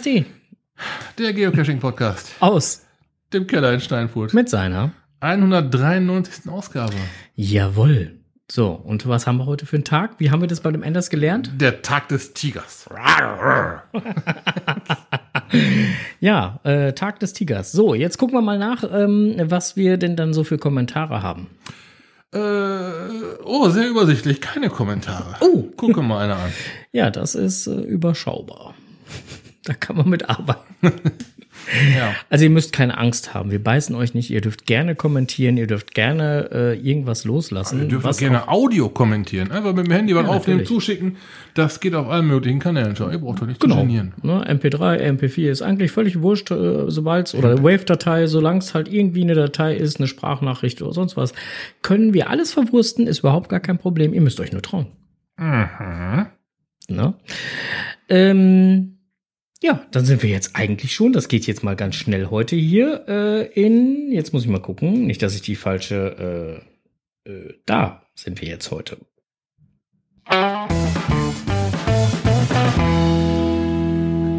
KSD. Der Geocaching-Podcast. Aus. Dem Keller in Steinfurt. Mit seiner 193. Ausgabe. Jawohl. So, und was haben wir heute für einen Tag? Wie haben wir das bei dem Enders gelernt? Der Tag des Tigers. ja, äh, Tag des Tigers. So, jetzt gucken wir mal nach, ähm, was wir denn dann so für Kommentare haben. Äh, oh, sehr übersichtlich. Keine Kommentare. Oh. Gucke mal einer an. Ja, das ist äh, überschaubar. Da kann man mit arbeiten. Ja. Also ihr müsst keine Angst haben. Wir beißen euch nicht. Ihr dürft gerne kommentieren. Ihr dürft gerne äh, irgendwas loslassen. Ihr dürft auch gerne Audio kommentieren. Einfach mit dem Handy was Ja, aufnehmen, zuschicken. Das geht auf allen möglichen Kanälen schon. Ihr braucht doch nicht Genau. zu genieren. Ne, MP3, MP4 ist eigentlich völlig wurscht, äh, sobald oder Wave-Datei, solange es halt irgendwie eine Datei ist, eine Sprachnachricht oder sonst was, können wir alles verwursten, ist überhaupt gar kein Problem. Ihr müsst euch nur trauen. Mhm. Ne? Ähm, ja, dann sind wir jetzt eigentlich schon. Das geht jetzt mal ganz schnell heute hier äh, in. Jetzt muss ich mal gucken, nicht, dass ich die falsche. Äh, äh, da sind wir jetzt heute.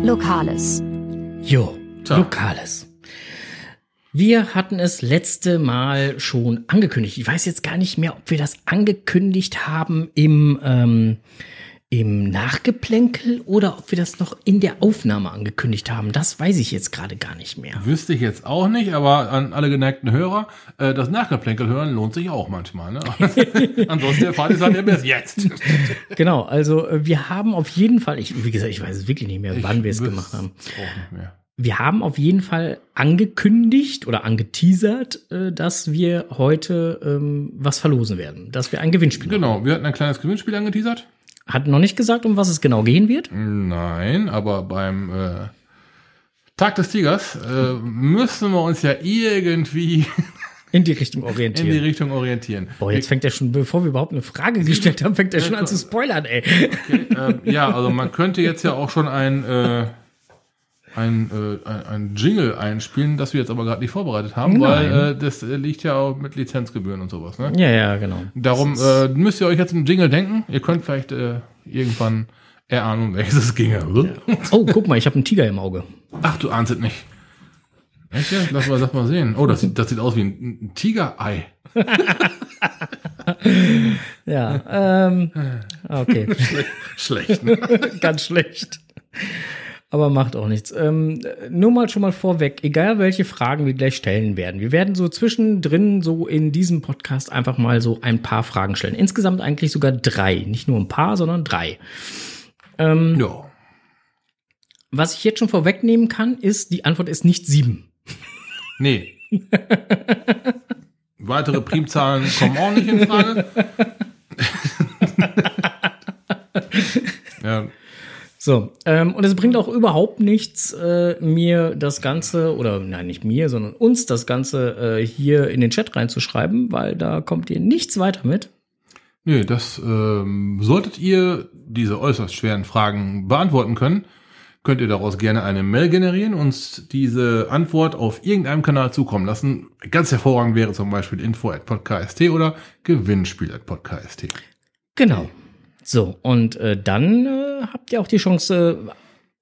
Lokales. Jo, So. Lokales. Wir hatten es letzte Mal schon angekündigt. Ich weiß jetzt gar nicht mehr, ob wir das angekündigt haben im, ähm, im Nachgeplänkel oder ob wir das noch in der Aufnahme angekündigt haben. Das weiß ich jetzt gerade gar nicht mehr. Wüsste ich jetzt auch nicht, aber an alle geneigten Hörer, äh, das Nachgeplänkel hören lohnt sich auch manchmal. Ne? Ansonsten erfahrt ihr es halt ja bis jetzt. Genau, also äh, wir haben auf jeden Fall, ich, wie gesagt, ich weiß es wirklich nicht mehr, wann wir es gemacht haben. Auch nicht mehr. Wir haben auf jeden Fall angekündigt oder angeteasert, äh, dass wir heute ähm, was verlosen werden, dass wir ein Gewinnspiel. Genau, wir hatten ein kleines Gewinnspiel angeteasert. Hat noch nicht gesagt, um was es genau gehen wird. Nein, aber beim äh, Tag des Tigers äh, müssen wir uns ja irgendwie In die Richtung in die orientieren. Richtung orientieren. Boah, jetzt fängt er schon, bevor wir überhaupt eine Frage gestellt haben, fängt er schon an zu spoilern, ey. Okay, ähm, ja, also man könnte jetzt ja auch schon ein, äh, ein, äh, ein, ein Jingle einspielen, das wir jetzt aber gerade nicht vorbereitet haben, Nein. weil äh, das äh, liegt ja auch mit Lizenzgebühren und sowas. Ne? Ja, ja, genau. Darum äh, müsst ihr euch jetzt einen Jingle denken. Ihr könnt vielleicht äh, irgendwann erahnen, um welches es ginge. Oh, guck mal, ich habe einen Tiger im Auge. Ach, du ahnst es nicht. Echt? Lass mal, lass mal sehen. Oh, das sieht, das sieht aus wie ein, ein Tigerei. Ja, ähm, okay. Schlecht, ne? Ganz schlecht. Aber macht auch nichts. Ähm, nur mal schon mal vorweg, egal welche Fragen wir gleich stellen werden. Wir werden so zwischendrin so in diesem Podcast einfach mal so ein paar Fragen stellen. Insgesamt eigentlich sogar drei. Nicht nur ein paar, sondern drei. ja. Was ich jetzt schon vorwegnehmen kann, ist, die Antwort ist nicht sieben. Nee. Weitere Primzahlen kommen auch nicht in Frage. ja, So, ähm, und es bringt auch überhaupt nichts, äh, mir das Ganze, oder nein, nicht mir, sondern uns das Ganze äh, hier in den Chat reinzuschreiben, weil da kommt ihr nichts weiter mit. nö, das ähm, solltet ihr diese äußerst schweren Fragen beantworten können, könnt ihr daraus gerne eine Mail generieren, uns diese Antwort auf irgendeinem Kanal zukommen lassen. Ganz hervorragend wäre zum Beispiel info at podcast oder gewinnspiel at podcast. Genau. So, und äh, dann äh, habt ihr auch die Chance, äh,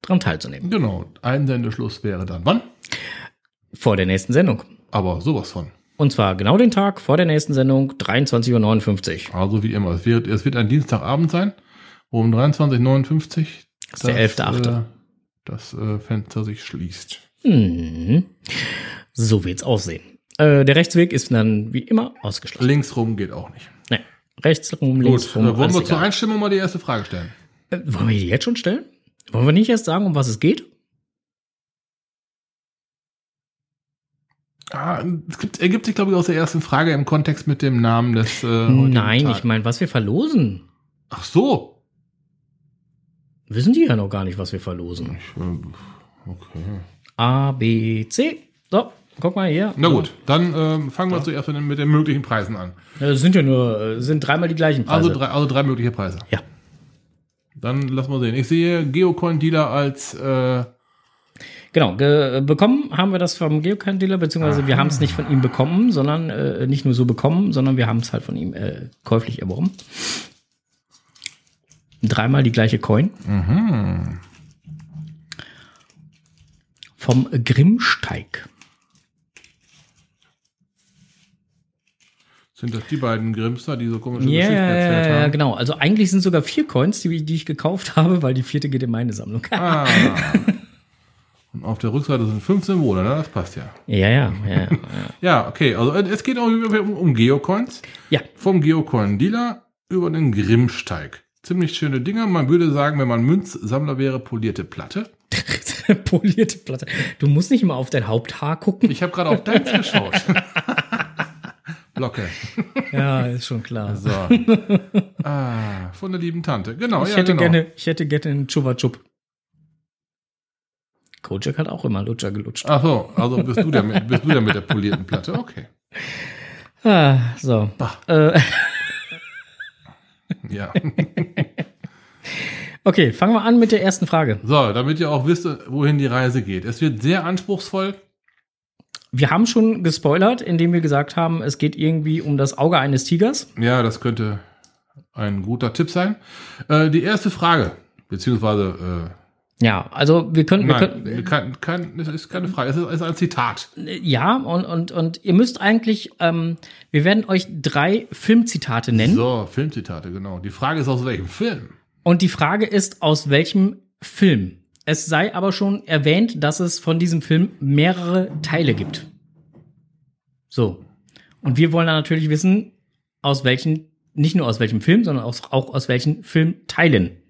dran teilzunehmen. Genau, Einsendeschluss wäre dann wann? Vor der nächsten Sendung. Aber sowas von. Und zwar genau den Tag vor der nächsten Sendung, 23.59 Uhr. Also wie immer, es wird, es wird ein Dienstagabend sein, um 23.59 Das ist der 11.8.. Äh, das äh, Fenster sich schließt. Mhm. So wird's aussehen. Äh, der Rechtsweg ist dann wie immer ausgeschlossen. Links rum geht auch nicht. Rechts rum, links rum. äh, wollen wir zur egal. Einstimmung mal die erste Frage stellen? Äh, wollen wir die jetzt schon stellen? Wollen wir nicht erst sagen, um was es geht? Ah, es gibt, ergibt sich, glaube ich, aus der ersten Frage im Kontext mit dem Namen des äh, Nein, Tages. ich meine, was wir verlosen. Ach so. Wissen die ja noch gar nicht, was wir verlosen. Ich, äh, okay. A, B, C. So, guck mal hier. Na gut, dann ähm, fangen wir zuerst mit den, möglichen Preisen an. Das sind ja nur, äh, sind dreimal die gleichen Preise. Also drei, also drei mögliche Preise. Ja. Dann lass mal sehen. Ich sehe Geocoin-Dealer als äh, Genau, ge bekommen haben wir das vom Geocache-Dealer, beziehungsweise wir haben es nicht von ihm bekommen, sondern äh, nicht nur so bekommen, sondern wir haben es halt von ihm äh, käuflich erworben. Dreimal die gleiche Coin. vom Grimmsteig. Sind das die beiden Grimster, die so komische Ja, Geschichten ja, erzählt ja, haben? genau. Also eigentlich sind sogar vier Coins, die, die ich gekauft habe, weil die vierte geht in meine Sammlung. Ah. Und auf der Rückseite sind fünf Symbole, ne? Das passt ja. ja, ja, ja, ja. Ja, okay. Also äh, es geht auch um, um Geocoins. Ja, Vom Geocoin-Dealer über den Grimmsteig. Ziemlich schöne Dinger. Man würde sagen, wenn man Münzsammler wäre, polierte Platte. polierte Platte. Du musst nicht immer auf dein Haupthaar gucken. Ich habe gerade auf deins geschaut. Blocke. Ja, ist schon klar. So. Ah, von der lieben Tante. Genau, Ich ja, hätte genau. gerne, ich hätte gerne einen Chupa Chup. Kojak hat auch immer Lutscher gelutscht. Ach so, also bist du der, mit- bist du der mit der polierten Platte. Okay. Ah, so. Äh, Ja. okay, fangen wir an mit der ersten Frage. So, damit ihr auch wisst, wohin die Reise geht. Es wird sehr anspruchsvoll. Wir haben schon gespoilert, indem wir gesagt haben, es geht irgendwie um das Auge eines Tigers. Ja, das könnte ein guter Tipp sein. Äh, die erste Frage, beziehungsweise, Ja, also wir äh, können, wir nein, können kein, kein, es ist keine Frage, es ist, ist ein Zitat. ja, und, und, und ihr müsst eigentlich, ähm, wir werden euch drei Filmzitate nennen. So, Filmzitate, genau. Die Frage ist aus welchem Film? Und die Frage ist, aus welchem Film? Es sei aber schon erwähnt, dass es von diesem Film mehrere Teile gibt. So. Und wir wollen dann natürlich wissen, aus welchen, nicht nur aus welchem Film, sondern aus, auch aus welchen Filmteilen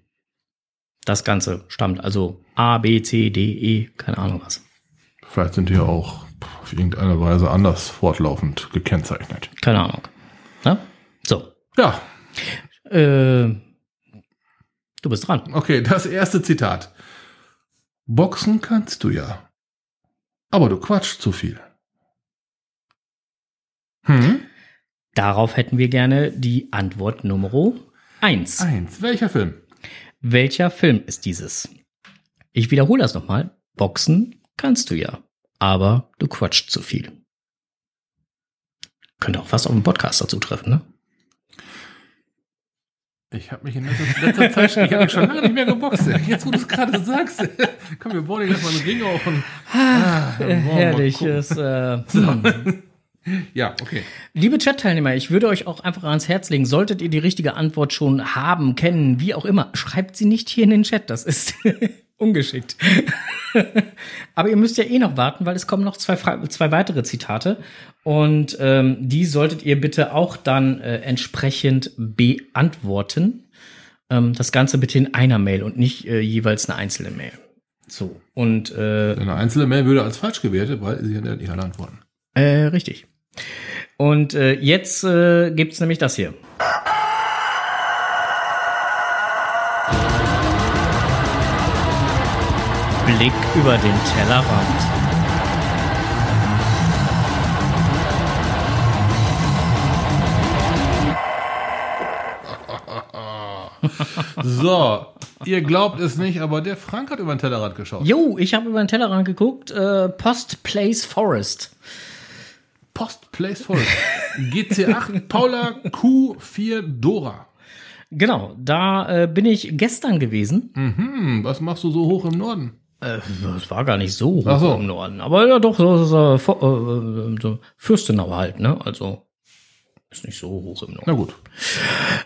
das Ganze stammt. Also A, B, C, D, E, keine Ahnung was. Vielleicht sind die ja auch auf irgendeine Weise anders fortlaufend gekennzeichnet. Keine Ahnung. Na? So. Ja, Äh, du bist dran. okay, das erste Zitat. Boxen kannst du ja, aber du quatschst zu viel. Hm? Darauf hätten wir gerne die Antwort Nummer eins. Eins. Welcher Film? Welcher Film ist dieses? Ich wiederhole das nochmal. Boxen kannst du ja, aber du quatscht zu viel. Könnte auch fast auf einen Podcast dazu treffen, ne? Ich habe mich in letzter, letzter Zeit, ich mich schon lange nicht mehr geboxt. Jetzt, wo du es gerade sagst, komm, wir bauen jetzt mal einen Ring auf und ah, mal Herrlich. Ist, äh, hm. Ja, okay. Liebe Chat-Teilnehmer, ich würde euch auch einfach ans Herz legen, solltet ihr die richtige Antwort schon haben, kennen, wie auch immer, schreibt sie nicht hier in den Chat, das ist ungeschickt. Aber ihr müsst ja eh noch warten, weil es kommen noch zwei, zwei weitere Zitate und ähm, die solltet ihr bitte auch dann äh, entsprechend beantworten. Ähm, das Ganze bitte in einer Mail und nicht äh, jeweils eine einzelne Mail. So, und äh, Eine einzelne Mail würde als falsch gewertet, weil sie ja nicht alle antworten. äh, richtig. Und äh, jetzt äh, gibt's nämlich das hier. Blick über den Tellerrand. So, ihr glaubt es nicht, aber der Frank hat über den Tellerrad geschaut. Jo, ich habe über den Tellerrand geguckt. Äh, Post Place Forest. Post Place Forest. GC8 Paula Q4 Dora. Genau, da äh, bin ich gestern gewesen. Hm, was machst du so hoch im Norden? Äh, das war gar nicht so hoch so. im Norden. Aber ja doch, so, so, so, äh, so Fürstenau halt, ne? Also ist nicht so hoch im Norden. Na gut.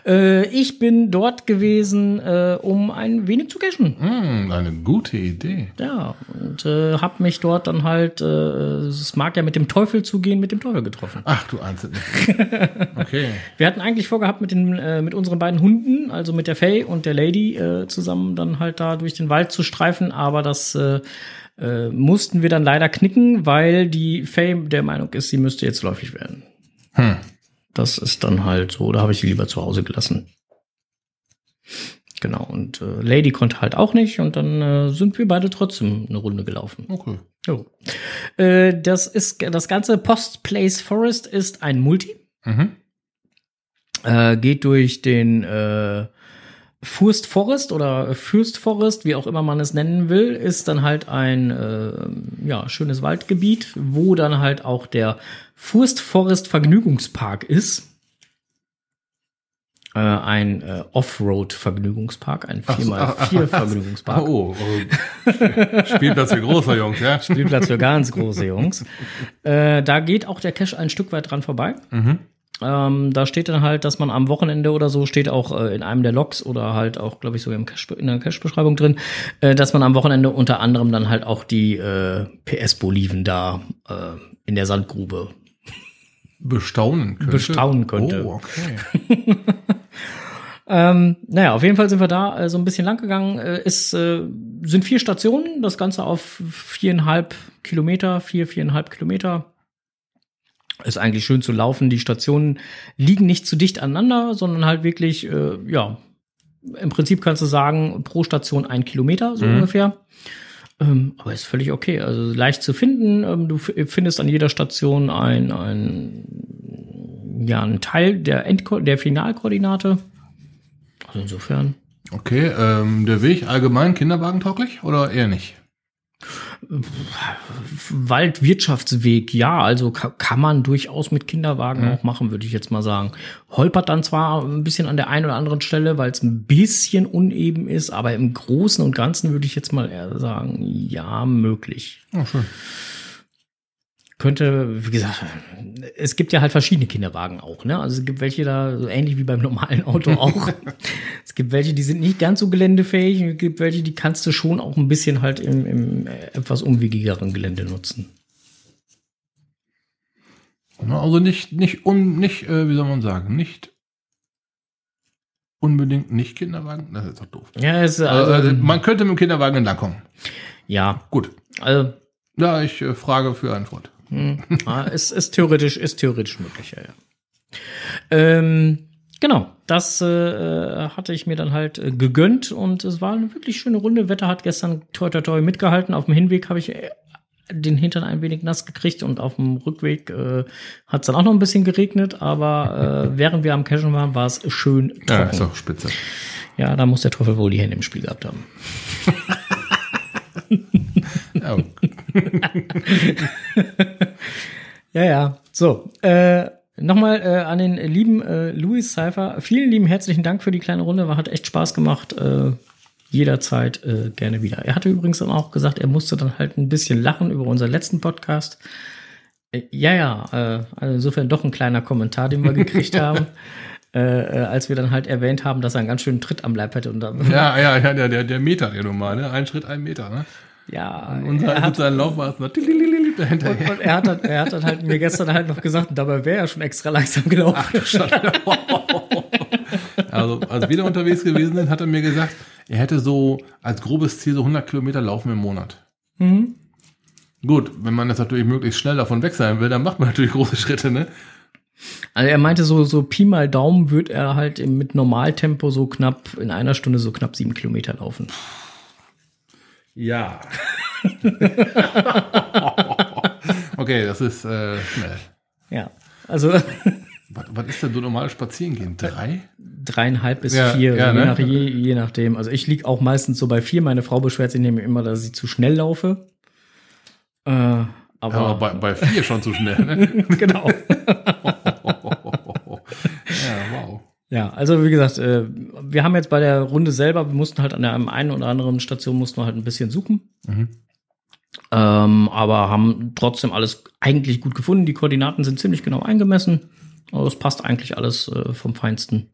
Äh, ich bin dort gewesen, äh, um ein wenig zu cashen. Hm, eine gute Idee. Ja, und äh, hab mich dort dann halt, äh, es mag ja mit dem Teufel zugehen, mit dem Teufel getroffen. Ach, du ahnst es nicht. Okay. Wir hatten eigentlich vorgehabt, mit, den, äh, mit unseren beiden Hunden, also mit der Faye und der Lady, äh, zusammen dann halt da durch den Wald zu streifen, aber das äh, äh, mussten wir dann leider knicken, weil die Faye der Meinung ist, sie müsste jetzt läufig werden. Hm. Das ist dann halt so, da habe ich sie lieber zu Hause gelassen. Genau, und äh, Lady konnte halt auch nicht und dann äh, sind wir beide trotzdem eine Runde gelaufen. Okay. Jo. Äh, das ist das ganze Post Place Forest ist ein Multi. Mhm. Äh, geht durch den äh, Furst Forest oder Fürst Forest, wie auch immer man es nennen will, ist dann halt ein äh, ja, schönes Waldgebiet, wo dann halt auch der Furst Forest Vergnügungspark ist. Äh, ein äh, Offroad-Vergnügungspark, ein Ach so, ach, ach, 4x4-Vergnügungspark. Oh, oh. Spielplatz für große Jungs, ja? Spielplatz für ganz große Jungs. Äh, da geht auch der Cache ein Stück weit dran vorbei. Ähm, da steht dann halt, dass man am Wochenende oder so steht auch äh, in einem der Logs oder halt auch, glaube ich, sogar im Cache, in der Cache-Beschreibung drin, äh, dass man am Wochenende unter anderem dann halt auch die äh, PS-Boliven da äh, in der Sandgrube Bestaunen könnte. Bestaunen könnte. Oh, okay. Ähm, naja, auf jeden Fall sind wir da äh, so ein bisschen lang gegangen. Äh, ist, äh, sind vier Stationen, das Ganze auf viereinhalb Kilometer, vier, viereinhalb Kilometer. Ist eigentlich schön zu laufen. Die Stationen liegen nicht zu dicht aneinander, sondern halt wirklich, äh, ja, im Prinzip kannst du sagen, pro Station ein Kilometer, so Mhm. ungefähr. Ähm, aber ist völlig okay. Also leicht zu finden. Ähm, du findest an jeder Station ein, ein, ja, einen Teil der, Endko der Finalkoordinate. Also insofern. Okay, ähm, der Weg allgemein kinderwagentauglich oder eher nicht? Waldwirtschaftsweg, ja, also ka kann man durchaus mit Kinderwagen Mhm. auch machen, würde ich jetzt mal sagen. Holpert dann zwar ein bisschen an der einen oder anderen Stelle, weil es ein bisschen uneben ist, aber im Großen und Ganzen würde ich jetzt mal eher sagen, ja, möglich. Oh, schön. Könnte, wie gesagt, es gibt ja halt verschiedene Kinderwagen auch, ne? Also es gibt welche da, so ähnlich wie beim normalen Auto auch. es gibt welche, die sind nicht ganz so geländefähig und es gibt welche, die kannst du schon auch ein bisschen halt im, im äh, etwas umwegigeren Gelände nutzen. Also nicht, nicht, un, nicht, äh, wie soll man sagen, nicht unbedingt nicht Kinderwagen. Das ist doch doof. Ja, es, Also, also, äh, man könnte mit dem Kinderwagen entlangkommen. ja, Gut. also Ja, ich äh, frage für Antwort. Hm, ja, ist, ist theoretisch, ist theoretisch möglich, ja, ja. Ähm, genau, das äh, hatte ich mir dann halt äh, gegönnt und es war eine wirklich schöne Runde. Wetter hat gestern toi toi toi mitgehalten. Auf dem Hinweg habe ich äh, den Hintern ein wenig nass gekriegt und auf dem Rückweg äh, hat es dann auch noch ein bisschen geregnet, aber äh, während wir am Cashen waren, war es schön Ja, trocken. ist doch spitze. Ja, da muss der Teufel wohl die Hände im Spiel gehabt haben. Ja, Ja. So, äh, nochmal äh, an den lieben äh, Louis Cypher. Vielen lieben herzlichen Dank für die kleine Runde. War, hat echt Spaß gemacht. Äh, jederzeit äh, gerne wieder. Er hatte übrigens dann auch gesagt, er musste dann halt ein bisschen lachen über unseren letzten Podcast. Äh, ja, ja, äh, also insofern doch ein kleiner Kommentar, den wir gekriegt haben. Äh, äh, als wir dann halt erwähnt haben, dass er einen ganz schönen Tritt am Leib hätte. Und dann, ja, ja, ja der, der, der Meter, der normal, ne? Ein Schritt, ein Meter, ne? Ja, Unser, er hat, mit seinem Lauf war es noch tilililili dahinter. und, und er hat, er hat dann halt mir gestern halt noch gesagt, dabei wäre er schon extra langsam gelaufen. Also, als wir da unterwegs gewesen sind, hat er mir gesagt, er hätte so als grobes Ziel so 100 Kilometer laufen im Monat. Mhm. Gut, wenn man das natürlich möglichst schnell davon weg sein will, dann macht man natürlich große Schritte, ne? Also er meinte so, so Pi mal Daumen wird er halt mit Normaltempo so knapp, in einer Stunde so knapp sieben Kilometer laufen. Ja. okay, das ist äh, schnell. Ja. Also Was, was ist denn so normal spazieren gehen? Drei? dreieinhalb bis Ja, vier, ja, je, ne? nach, je, je nachdem. Also ich lieg auch meistens so bei vier. Meine Frau beschwert sich nämlich immer, dass ich zu schnell laufe. Äh, aber, Aber bei, bei vier schon zu schnell, ne? genau. Ja, also wie gesagt, äh, wir haben jetzt bei der Runde selber, wir mussten halt an der einen oder anderen Station mussten wir halt ein bisschen suchen. Mhm. Ähm, aber haben trotzdem alles eigentlich gut gefunden. Die Koordinaten sind ziemlich genau eingemessen. Also es passt eigentlich alles äh, vom Feinsten.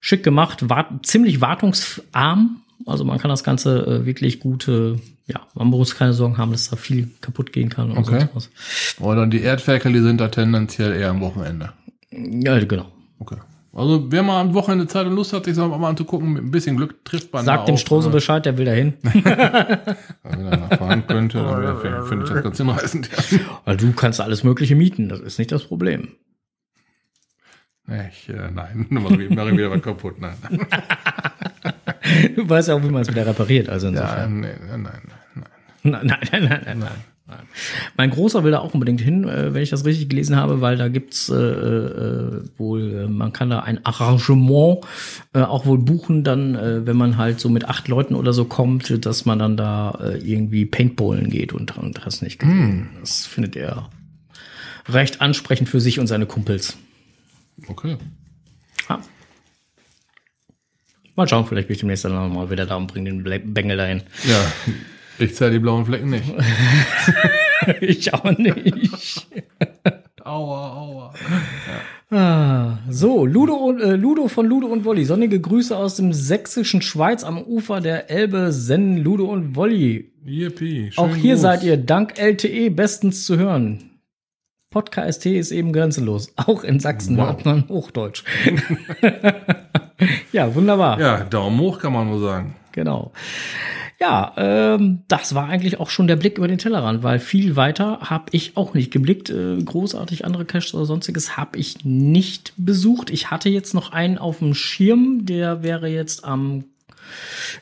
Schick gemacht, war ziemlich wartungsarm. Also man kann das Ganze äh, wirklich gut, äh, ja, man muss keine Sorgen haben, dass da viel kaputt gehen kann und Okay. sonst was. Oder die Erdferkel, die sind da tendenziell eher am Wochenende. Ja, genau. Okay. Also, wer mal am Wochenende Zeit und Lust hat, sich das mal anzugucken, mit ein bisschen Glück trifft man Sagt da dem Strose äh, Bescheid, der will dahin. Wenn er nachfahren könnte, dann finde ich das ganz hinreißend. Ja. Weil du kannst alles Mögliche mieten, das ist nicht das Problem. Ich, äh, nein, dann mache ich wieder was kaputt. Nein. Du weißt ja auch, wie man es wieder repariert. Also Ja, insofern. nee, nein, nein, nein. Nein, nein, nein, nein, nein, nein. Mein Großer will da auch unbedingt hin, äh, wenn ich das richtig gelesen habe, weil da gibt's äh, äh, wohl, äh, man kann da ein Arrangement äh, auch wohl buchen, dann, äh, wenn man halt so mit acht Leuten oder so kommt, dass man dann da äh, irgendwie Paintballen geht und, und hast nicht gesehen. Das findet er recht ansprechend für sich und seine Kumpels. Okay. Ja. Mal schauen, vielleicht bin ich demnächst dann nochmal wieder da und bringe den Bengel dahin. Ja, ich zähle die blauen Flecken nicht. ich auch nicht. Aua, aua. Ah, so, Ludo, und, äh, Ludo von Ludo und Wolli. Sonnige Grüße aus dem sächsischen Schweiz am Ufer der Elbe senden Ludo und Wolli. Yippie. Auch hier Gruß. seid ihr dank LTE bestens zu hören. Podcast ist eben grenzenlos. Auch in Sachsen Wow. hat man Hochdeutsch. ja, wunderbar. Ja, Daumen hoch kann man nur sagen. Genau. Ja, ähm, das war eigentlich auch schon der Blick über den Tellerrand, weil viel weiter habe ich auch nicht geblickt. Äh, großartig andere Caches oder sonstiges habe ich nicht besucht. Ich hatte jetzt noch einen auf dem Schirm, der wäre jetzt am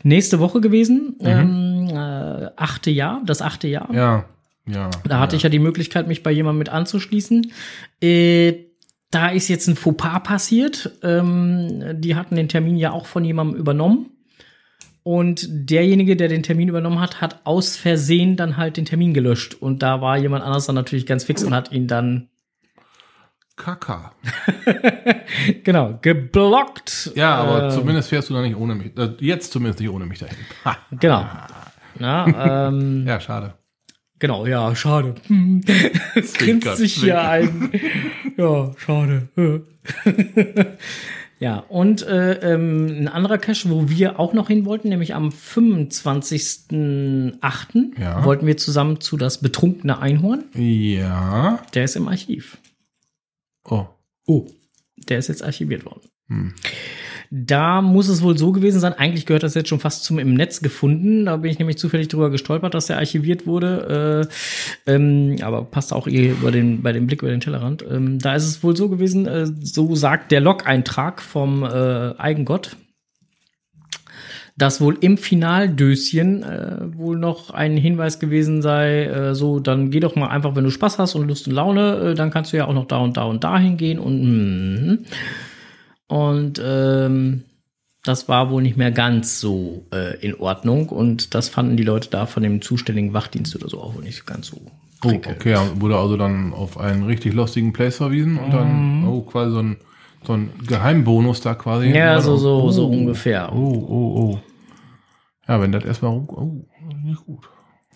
nächste Woche gewesen. Ähm, äh, achte Jahr, das achte Jahr. Ja, ja. Da hatte ich ja die Möglichkeit, mich bei jemandem mit anzuschließen. Äh, da ist jetzt ein Fauxpas passiert. Ähm, die hatten den Termin ja auch von jemandem übernommen. Und derjenige, der den Termin übernommen hat, hat aus Versehen dann halt den Termin gelöscht. Und da war jemand anders dann natürlich ganz fix und hat ihn dann, Kaka. genau, geblockt. Ja, aber Äh, zumindest fährst du da nicht ohne mich. Äh, Jetzt zumindest nicht ohne mich dahin. Ha. Genau. Na, ähm, Ja, schade. Genau, ja, schade. Hm. Grinst sich hier ein. Ja, schade. Ja, und äh, ähm, ein anderer Cache, wo wir auch noch hin wollten, nämlich am 25.08. Ja. wollten wir zusammen zu das betrunkene Einhorn. Ja. Der ist im Archiv. Oh. Oh. Der ist jetzt archiviert worden. Hm. Da muss es wohl so gewesen sein, eigentlich gehört das jetzt schon fast zum im Netz gefunden. Da bin ich nämlich zufällig drüber gestolpert, dass der archiviert wurde. Äh, ähm, aber passt auch eh über den, bei dem Blick über den Tellerrand. Ähm, da ist es wohl so gewesen, äh, so sagt der Log-Eintrag vom äh, Eigengott, dass wohl im Finaldöschen äh, wohl noch ein Hinweis gewesen sei, äh, so, dann geh doch mal einfach, wenn du Spaß hast und Lust und Laune, äh, dann kannst du ja auch noch da und da und da hingehen und mm, und ähm, das war wohl nicht mehr ganz so äh, in Ordnung und das fanden die Leute da von dem zuständigen Wachdienst oder so auch wohl nicht ganz so Oh, okay, wurde also dann auf einen richtig lustigen Place verwiesen und dann, oh, quasi so ein, so ein Geheimbonus da quasi. Mhm. Ja, so, so, oh, so ungefähr. Oh, oh, oh. Ja, wenn das erstmal oh, nicht gut.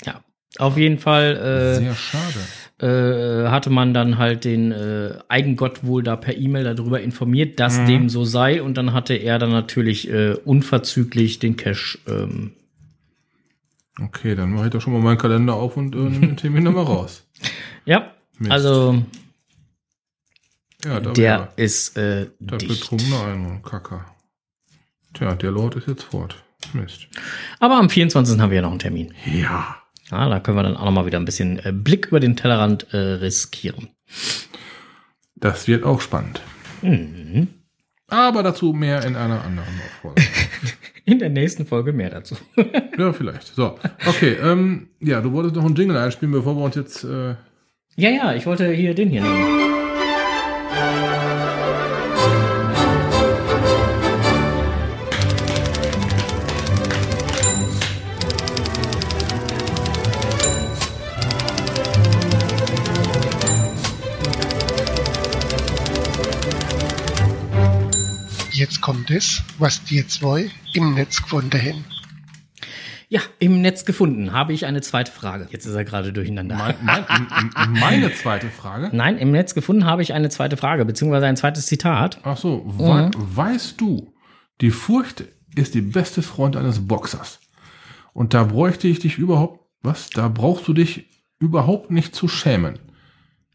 Ja. Auf jeden Fall äh, Sehr schade. Äh, hatte man dann halt den äh, Eigengott wohl da per E-Mail darüber informiert, dass Mhm. dem so sei. Und dann hatte er dann natürlich äh, unverzüglich den Cash. Ähm, Okay, dann mache ich doch schon mal meinen Kalender auf und äh, nehme den Termin nochmal raus. ja, Mist. also Ja, da der ist äh, der dicht. betrunkene Einhorn, Kacker. Tja, der Lord ist jetzt fort. Mist. Aber am 24. haben wir ja noch einen Termin. Ja. Ja, da können wir dann auch noch mal wieder ein bisschen äh, Blick über den Tellerrand äh, riskieren. Das wird auch spannend. Mhm. Aber dazu mehr in einer anderen Folge. In der nächsten Folge mehr dazu. ja, vielleicht. So, okay. Ähm, ja, du wolltest noch einen Jingle einspielen, bevor wir uns jetzt. Äh, ja, ja, ich wollte hier den hier nehmen. Es, was die zwei im Netz gefunden haben. Ja, im Netz gefunden habe ich eine zweite Frage. Jetzt ist er gerade durcheinander. mein, mein, meine zweite Frage. Nein, im Netz gefunden habe ich eine zweite Frage, beziehungsweise ein zweites Zitat. Ach so, wei weißt du, die Furcht ist die beste Freund eines Boxers. Und da bräuchte ich dich überhaupt, was? Da brauchst du dich überhaupt nicht zu schämen.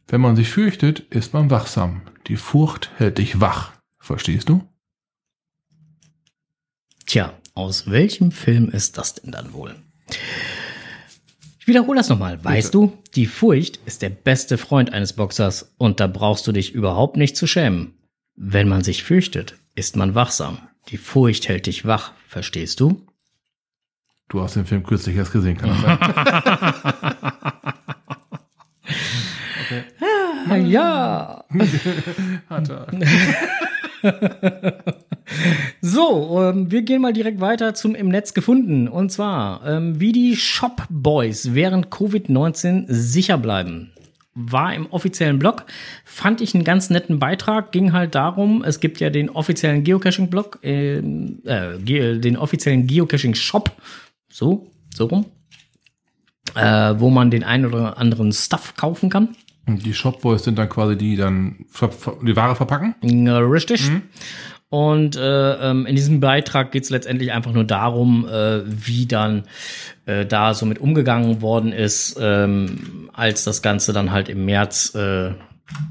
Wenn man sich fürchtet, ist man wachsam. Die Furcht hält dich wach. Verstehst du? Tja, aus welchem Film ist das denn dann wohl? Ich wiederhole das nochmal. Weißt du, die Furcht ist der beste Freund eines Boxers und da brauchst du dich überhaupt nicht zu schämen. Wenn man sich fürchtet, ist man wachsam. Die Furcht hält dich wach. Verstehst du? Du hast den Film kürzlich erst gesehen, kann das sein? Ah, ja. Hat er. So, ähm, wir gehen mal direkt weiter zum im Netz gefunden. Und zwar, ähm, wie die Shop Boys während Covid-19 sicher bleiben. war im offiziellen Blog, fand ich einen ganz netten Beitrag, ging halt darum, es gibt ja den offiziellen Geocaching-Blog, äh, äh, den offiziellen Geocaching-Shop, so, so rum, äh, wo man den einen oder anderen Stuff kaufen kann. Und die Shopboys sind dann quasi die, die dann die Ware verpacken? Ja, Richtig. Mhm. Und äh, ähm, in diesem Beitrag geht es letztendlich einfach nur darum, äh, wie dann äh, da so mit umgegangen worden ist, ähm, als das Ganze dann halt im März äh,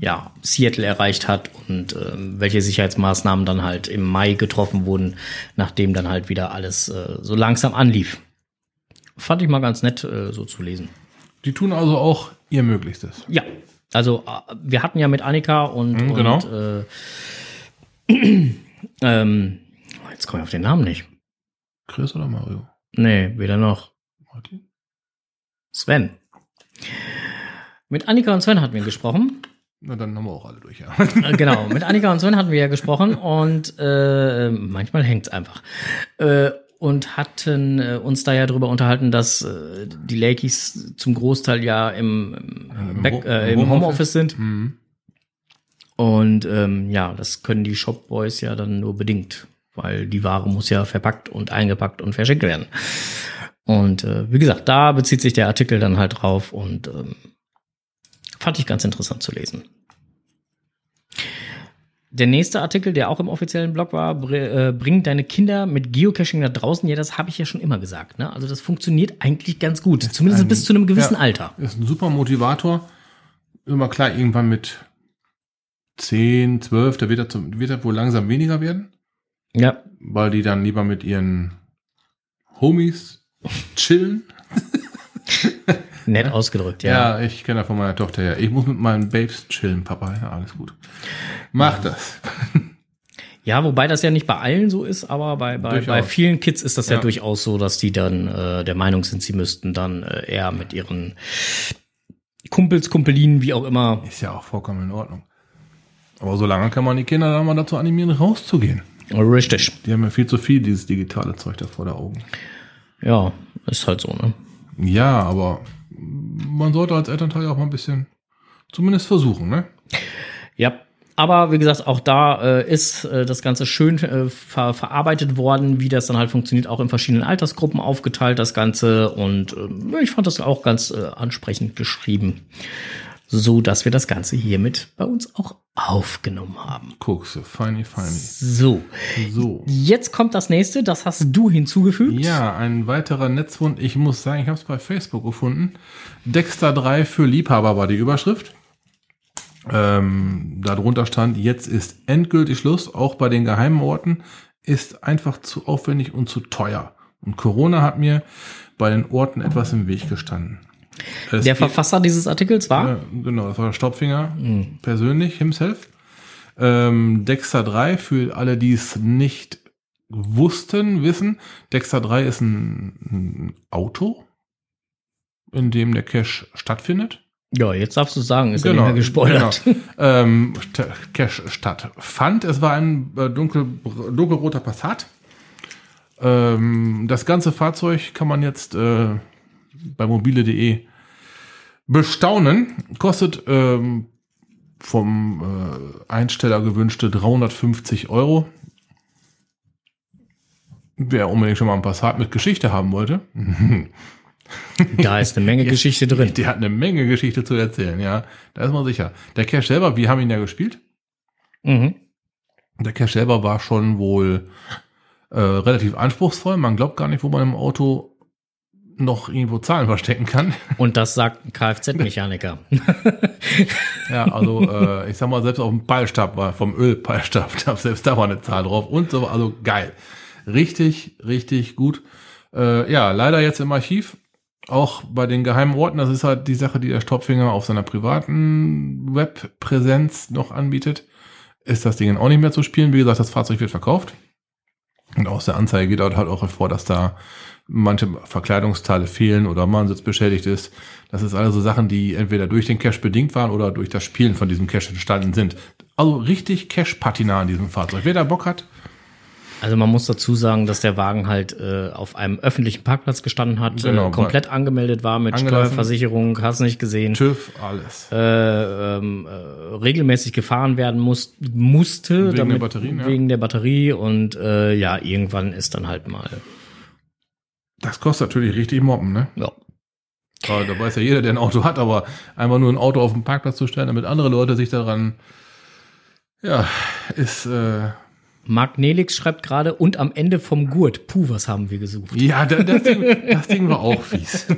ja, Seattle erreicht hat und äh, welche Sicherheitsmaßnahmen dann halt im Mai getroffen wurden, nachdem dann halt wieder alles äh, so langsam anlief. Fand ich mal ganz nett äh, so zu lesen. Die tun also auch ihr Möglichstes. Ja, also äh, wir hatten ja mit Annika und, Mhm, genau. und äh, ähm, jetzt komme ich auf den Namen nicht. Chris oder Mario? Nee, weder noch. Martin? Sven. Mit Annika und Sven hatten wir gesprochen. Na, dann haben wir auch alle durch, ja. Äh, genau, mit Annika und Sven hatten wir ja gesprochen und äh, manchmal hängt's einfach. Äh, und hatten äh, uns da ja drüber unterhalten, dass äh, die Lakeys zum Großteil ja im, im, Im Back, äh, im. Homeoffice sind. Mhm. Und ähm, ja, das können die Shopboys ja dann nur bedingt, weil die Ware muss ja verpackt und eingepackt und verschickt werden. Und äh, wie gesagt, da bezieht sich der Artikel dann halt drauf und ähm, fand ich ganz interessant zu lesen. Der nächste Artikel, der auch im offiziellen Blog war, äh, bring deine Kinder mit Geocaching nach draußen. Ja, das habe ich ja schon immer gesagt. Ne? Also das funktioniert eigentlich ganz gut, zumindest ein- bis zu einem gewissen ja. Alter. Ist ein super Motivator. Immer klar, irgendwann mit 10, 12, da wird er, wird er wohl langsam weniger werden, Ja, weil die dann lieber mit ihren Homies chillen. nett ausgedrückt, ja. Ja, ich kenne das von meiner Tochter ja. Ich muss mit meinen Babes chillen, Papa. Ja, alles gut. Mach das. Ja, wobei das ja nicht bei allen so ist, aber bei, bei, Durchaus. bei vielen Kids ist das ja, Ja. durchaus so, dass die dann äh, der Meinung sind, sie müssten dann äh, eher mit ihren Kumpels, Kumpelinen, wie auch immer. Ist ja auch vollkommen in Ordnung. Aber solange kann man die Kinder dann mal dazu animieren, rauszugehen. Richtig. Die haben ja viel zu viel dieses digitale Zeug da vor der Augen. Ja, ist halt so, ne? Ja, aber man sollte als Elternteil auch mal ein bisschen zumindest versuchen, ne? Ja. Aber wie gesagt, auch da äh, ist äh, das Ganze schön äh, ver verarbeitet worden, wie das dann halt funktioniert, auch in verschiedenen Altersgruppen aufgeteilt, das Ganze. Und ähm, ich fand das auch ganz äh, ansprechend geschrieben, so dass wir das Ganze hiermit bei uns auch aufgenommen haben. Guckst du, feini, feini. So, So. jetzt kommt das nächste, das hast du hinzugefügt. Ja, ein weiterer Netzfund. Ich muss sagen, ich habe es bei Facebook gefunden. Dexter 3 für Liebhaber war die Überschrift. Ähm, darunter stand, jetzt ist endgültig Schluss, auch bei den geheimen Orten, ist einfach zu aufwendig und zu teuer. Und Corona hat mir bei den Orten etwas im Weg gestanden. Es Der Verfasser dieses Artikels war? Ja, genau, das war Staubfinger persönlich, himself. Ähm, Dexter 3, für alle, die es nicht wussten, wissen, Dexter 3 ist ein, ein Auto, in dem der Cache stattfindet. Ja, jetzt darfst du sagen, ist ja nicht mehr gespoilert. Genau. ähm, Cache stattfand. Es war ein äh, dunkel, dunkelroter Passat. Ähm, das ganze Fahrzeug kann man jetzt äh, bei mobile.de bestaunen. Kostet ähm, vom äh, Einsteller gewünschte 350 Euro. Wer unbedingt schon mal ein Passat mit Geschichte haben wollte, Da ist eine Menge Geschichte drin. die hat eine Menge Geschichte zu erzählen, ja. Da ist man sicher. Der Cache selber, wir haben ihn ja gespielt. Mhm. Der Cache selber war schon wohl äh, relativ anspruchsvoll. Man glaubt gar nicht, wo man im Auto noch irgendwo Zahlen verstecken kann. Und das sagt ein Kfz-Mechaniker. Ja, also äh, ich sag mal, selbst auf dem Peilstab war, vom Ölpeilstab, da- selbst da war eine Zahl drauf und so, also geil. Richtig, richtig gut. Äh, ja, leider jetzt im Archiv. Auch bei den geheimen Orten, das ist halt die Sache, die der Stopfinger auf seiner privaten Webpräsenz noch anbietet, ist das Ding auch nicht mehr zu spielen. Wie gesagt, das Fahrzeug wird verkauft. Und aus der Anzeige geht halt auch hervor, dass da manche Verkleidungsteile fehlen oder man Sitz beschädigt ist. Das ist alles so Sachen, die entweder durch den Cache bedingt waren oder durch das Spielen von diesem Cache entstanden sind. Also richtig Cache-Patina an diesem Fahrzeug. Wer da Bock hat, Also man muss dazu sagen, dass der Wagen halt äh, auf einem öffentlichen Parkplatz gestanden hat, Genau, äh, komplett angemeldet war mit. Steuerversicherung, hast nicht gesehen, TÜV, alles. äh, ähm, äh, regelmäßig gefahren werden muss, musste Wegen der Batterien, ja. wegen der Batterie und äh, ja, irgendwann ist dann halt mal Das kostet natürlich richtig Moppen, ne? ja. Aber da weiß ja jeder, der ein Auto hat, aber einfach nur ein Auto auf den Parkplatz zu stellen, damit andere Leute sich daran, ja, ist, äh, Marc Nelix schreibt gerade und am Ende vom Gurt. Puh, was haben wir gesucht? ja, da- das Ding, das Ding war auch fies.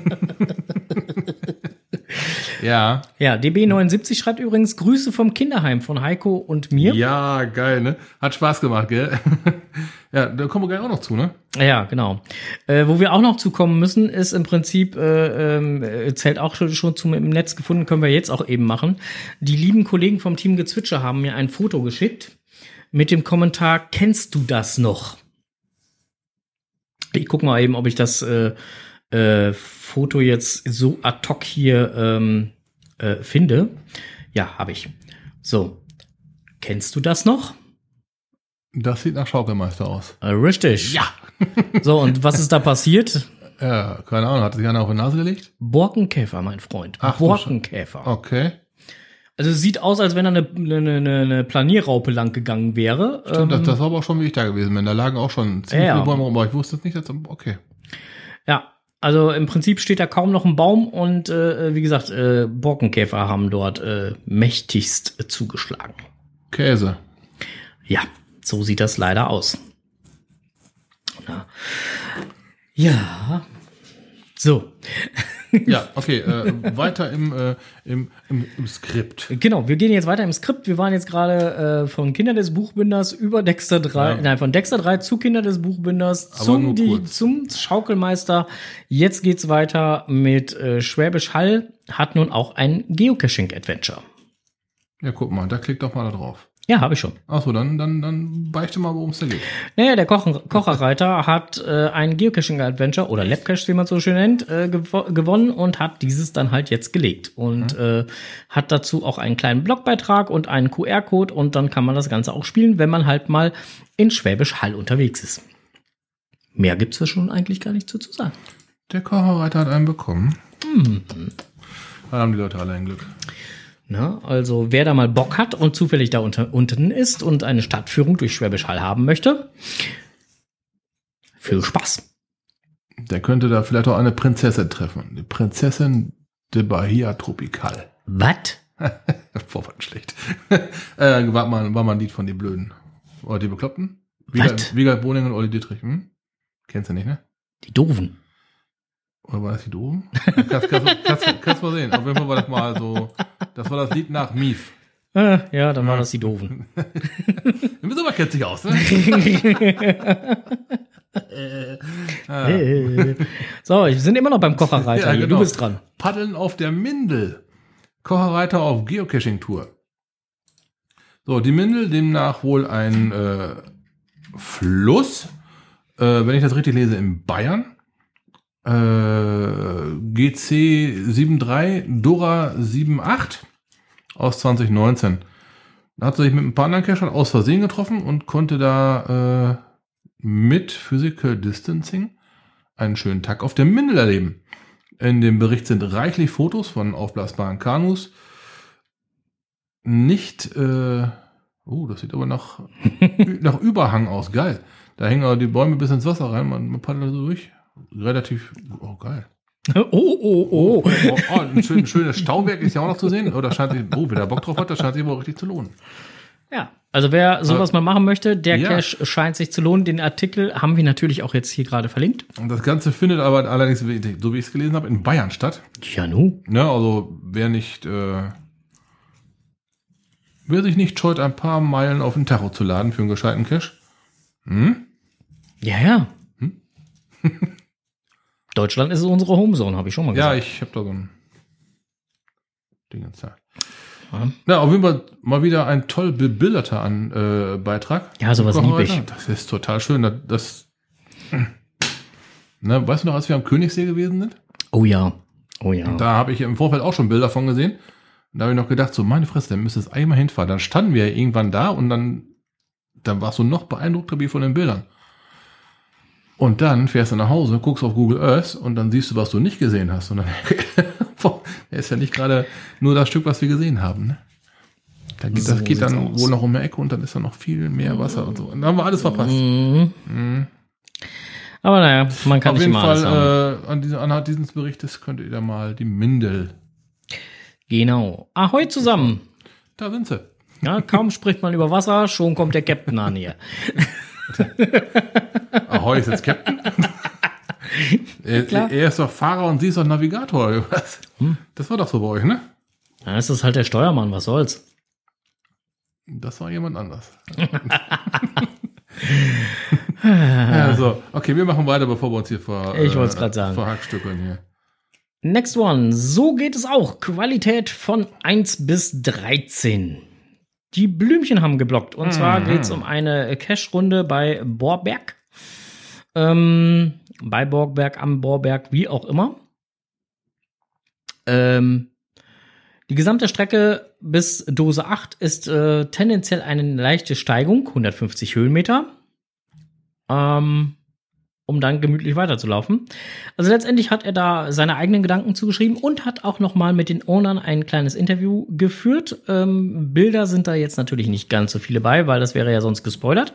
ja, Ja, DB79 schreibt übrigens Grüße vom Kinderheim von Heiko und mir. ja, geil, ne? Hat Spaß gemacht, gell? ja, da kommen wir gleich auch noch zu, ne? Ja, genau. Äh, wo wir auch noch zukommen müssen, ist im Prinzip, äh, äh, zählt auch schon, schon zum im Netz gefunden, können wir jetzt auch eben machen. Die lieben Kollegen vom Team Gezwitscher haben mir ein Foto geschickt mit dem Kommentar, kennst du das noch? Ich guck mal eben, ob ich das äh, äh, Foto jetzt so ad hoc hier ähm, äh, finde. Ja, habe ich. So. Kennst du das noch? Das sieht nach Schaukelmeister aus. Äh, richtig. Ja. So, und was ist da passiert? Ja, keine Ahnung, hat sich einer auf die Nase gelegt? Borkenkäfer, mein Freund. Ach, Borkenkäfer. Okay. Also es sieht aus, als wenn da eine, eine, eine, Planierraupe lang gegangen wäre. Stimmt, das, Ähm, das war aber auch schon, wie ich da gewesen bin. Da lagen auch schon ziemlich Ja. viele Bäume rum, aber ich wusste es nicht. Dass, okay. ja, also im Prinzip steht da kaum noch ein Baum und äh, wie gesagt, äh, Borkenkäfer haben dort äh, mächtigst zugeschlagen. Käse. Ja, so sieht das leider aus. Na. Ja. So, Ja, okay. Äh, weiter im, äh, im, im, im Skript. Genau, wir gehen jetzt weiter im Skript. Wir waren jetzt gerade äh, von Kinder des Buchbinders über Dexter 3, Ja. nein, von Dexter 3 zu Kinder des Buchbinders zum, die, zum Schaukelmeister. Jetzt geht's weiter mit äh, Schwäbisch Hall, hat nun auch ein Geocaching-Adventure. Ja, guck mal, da klickt doch mal da drauf. Ja, habe ich schon. Achso, dann, dann, dann beichte mal, worum es da geht. Naja, der Kochen, Kocherreiter hat äh, ein Geocaching-Adventure oder Labcache, wie man es so schön nennt, äh, gewo gewonnen und hat dieses dann halt jetzt gelegt. Und äh, hat dazu auch einen kleinen Blogbeitrag und einen QR-Code und dann kann man das Ganze auch spielen, wenn man halt mal in Schwäbisch Hall unterwegs ist. Mehr gibt's da schon eigentlich gar nicht zu, zu sagen. Der Kocherreiter hat einen bekommen. Mhm. Da haben die Leute alle ein Glück. Na, also wer da mal Bock hat und zufällig da unter, unten ist und eine Stadtführung durch Schwäbisch Hall haben möchte, viel Spaß. Der könnte da vielleicht auch eine Prinzessin treffen. Die Prinzessin de Bahia Tropical. Was? Was schlecht. äh, war, mal, war mal ein Lied von die Blöden. Oder die Bekloppten? Wiegald Boning und Olli Dietrich. Hm? Kennst du nicht, ne? Die Doofen. Oder war das die Doofen? kannst, kannst, kannst, kannst mal sehen. Auf jeden Fall war das mal so. Das war das Lied nach Mief. Äh, ja, dann war das die Doofen. Du bist aber sich aus, ne? Äh. so, wir sind immer noch beim Kocherreiter Ja, hier. genau. Du bist dran. Paddeln auf der Mindel. Kocherreiter auf Geocaching-Tour. So, die Mindel, demnach wohl ein äh, Fluss, äh, wenn ich das richtig lese, in Bayern. Äh, GC 73 Dora 78 aus 2019. Da hat er sich mit ein paar anderen Cachern aus Versehen getroffen und konnte da äh, mit Physical Distancing einen schönen Tag auf der Mindel erleben. In dem Bericht sind reichlich Fotos von aufblasbaren Kanus. Nicht, äh, oh, das sieht aber nach, nach Überhang aus. Geil. Da hängen aber die Bäume bis ins Wasser rein. Man, man paddelt so durch. Relativ, oh, geil. Oh, oh, oh. Oh, oh, ein, schön, schönes Stauwerk ist ja auch noch zu sehen. Oder scheint sich, oh, wer da Bock drauf hat, das scheint sich aber auch richtig zu lohnen. Ja, also wer sowas mal machen möchte, der Ja. Cache scheint sich zu lohnen. Den Artikel haben wir natürlich auch jetzt hier gerade verlinkt. Und das Ganze findet aber allerdings, so wie ich es gelesen habe, in Bayern statt. Ja, nu. Ne, also wer nicht, äh, wer sich nicht scheut, ein paar Meilen auf den Tacho zu laden für einen gescheiten Cash. Hm? Ja, ja. Hm? Deutschland ist unsere Homezone, habe ich schon mal Ja, gesagt. ich habe da so ein Ding da. Ja. Ja, auf jeden Fall mal wieder ein toll bebilderter an, äh, Beitrag. Ja, sowas lieb ich. Das ist total schön. Das, das ne, weißt du noch, als wir am Königssee gewesen sind? Oh ja. Oh ja. Da habe ich im Vorfeld auch schon Bilder von gesehen. Und da habe ich noch gedacht, so meine Fresse, dann müsste es einmal hinfahren. Dann standen wir ja irgendwann da und dann, dann warst du noch beeindruckter wie von den Bildern. Und dann fährst du nach Hause, guckst auf Google Earth und dann siehst du, was du nicht gesehen hast. Und dann ist ja nicht gerade nur das Stück, was wir gesehen haben. Ne? Da geht, So das geht dann aus. wohl noch um eine Ecke und dann ist da noch viel mehr Wasser und so. Und dann haben wir alles verpasst. Mhm. Aber naja, man kann Auf nicht jeden immer alles. Fall, äh, an diese, anhand dieses Berichtes könnt ihr da mal die Mindel. Genau. Ahoi zusammen. Da sind sie. Ja, kaum spricht man über Wasser, schon kommt der Captain an hier. Ahoi ist jetzt Captain. er, Klar. er ist doch Fahrer und sie ist doch Navigator. oder Was? Hm. Das war doch so bei euch, ne? Dann ist das halt der Steuermann, was soll's. Das war jemand anders. ja, so. Okay, wir machen weiter, bevor wir uns hier ver, Ich grad sagen. verhackstückeln hier. Next one. So geht es auch. Qualität von 1 bis 13. Die Blümchen haben geblockt. Und zwar Mhm. geht's um eine Cash-Runde bei Borberg. Ähm, bei Borberg, am Borberg, wie auch immer. Ähm, die gesamte Strecke bis Dose 8 ist äh, tendenziell eine leichte Steigung, 150 Höhenmeter. Ähm, um dann gemütlich weiterzulaufen. Also letztendlich hat er da seine eigenen Gedanken zugeschrieben und hat auch noch mal mit den Ownern ein kleines Interview geführt. Ähm, Bilder sind da jetzt natürlich nicht ganz so viele bei, weil das wäre ja sonst gespoilert.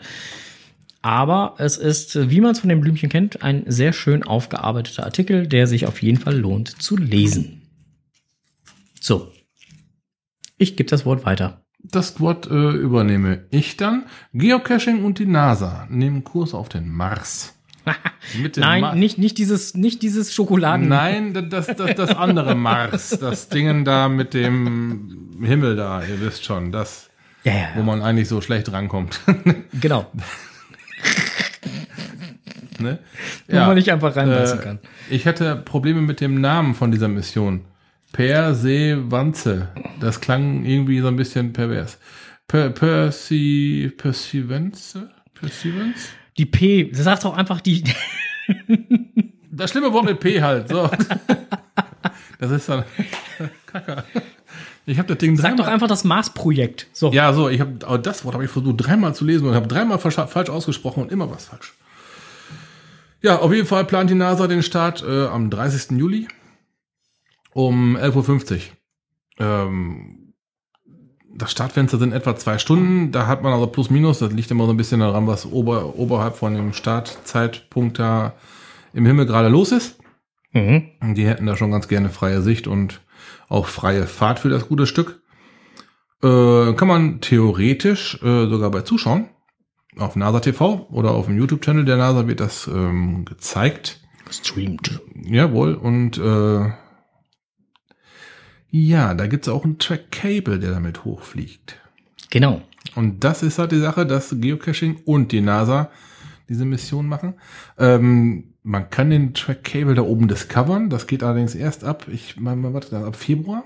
Aber es ist, wie man es von den Blümchen kennt, ein sehr schön aufgearbeiteter Artikel, der sich auf jeden Fall lohnt zu lesen. So. Ich gebe das Wort weiter. Das Wort äh, übernehme ich dann. Geocaching und die NASA nehmen Kurs auf den Mars. Nein, Mar- nicht, nicht dieses, nicht dieses Schokoladen. Nein, das, das, das andere Mars. Das Dingen da mit dem Himmel da, ihr wisst schon, das, Ja, ja, wo man eigentlich so schlecht rankommt. genau. ne? Wo man nicht einfach reinlassen äh, kann. Ich hatte Probleme mit dem Namen von dieser Mission. Persevanze. Das klang irgendwie so ein bisschen pervers. Per, Persi, Perseverance? Perseverance? Die P, sag doch einfach die. Das schlimme Wort mit P halt. So. Das ist dann Kacke. Ich habe das Ding Sag doch dreimal- einfach das Mars-Projekt. So. Ja, so, ich habe das Wort habe ich versucht dreimal zu lesen und habe dreimal falsch ausgesprochen und immer was falsch. Ja, auf jeden Fall plant die NASA den Start äh, am 30. Juli um 11.50 Uhr. Ähm, das Startfenster sind etwa zwei Stunden. Da hat man also plus minus. Das liegt immer so ein bisschen daran, was ober, oberhalb von dem Startzeitpunkt da im Himmel gerade los ist. Mhm. Die hätten da schon ganz gerne freie Sicht und auch freie Fahrt für das gute Stück. Äh, kann man theoretisch äh, sogar bei zuschauen. Auf NASA TV oder auf dem YouTube-Channel der NASA wird das ähm, gezeigt. Gestreamt. Jawohl. Und äh, ja, da gibt's auch einen Track-Cable, der damit hochfliegt. Genau. Und das ist halt die Sache, dass Geocaching und die NASA diese Mission machen. Ähm, man kann den Track Cable da oben discovern. Das geht allerdings erst ab, ich meine, warte, ab Februar.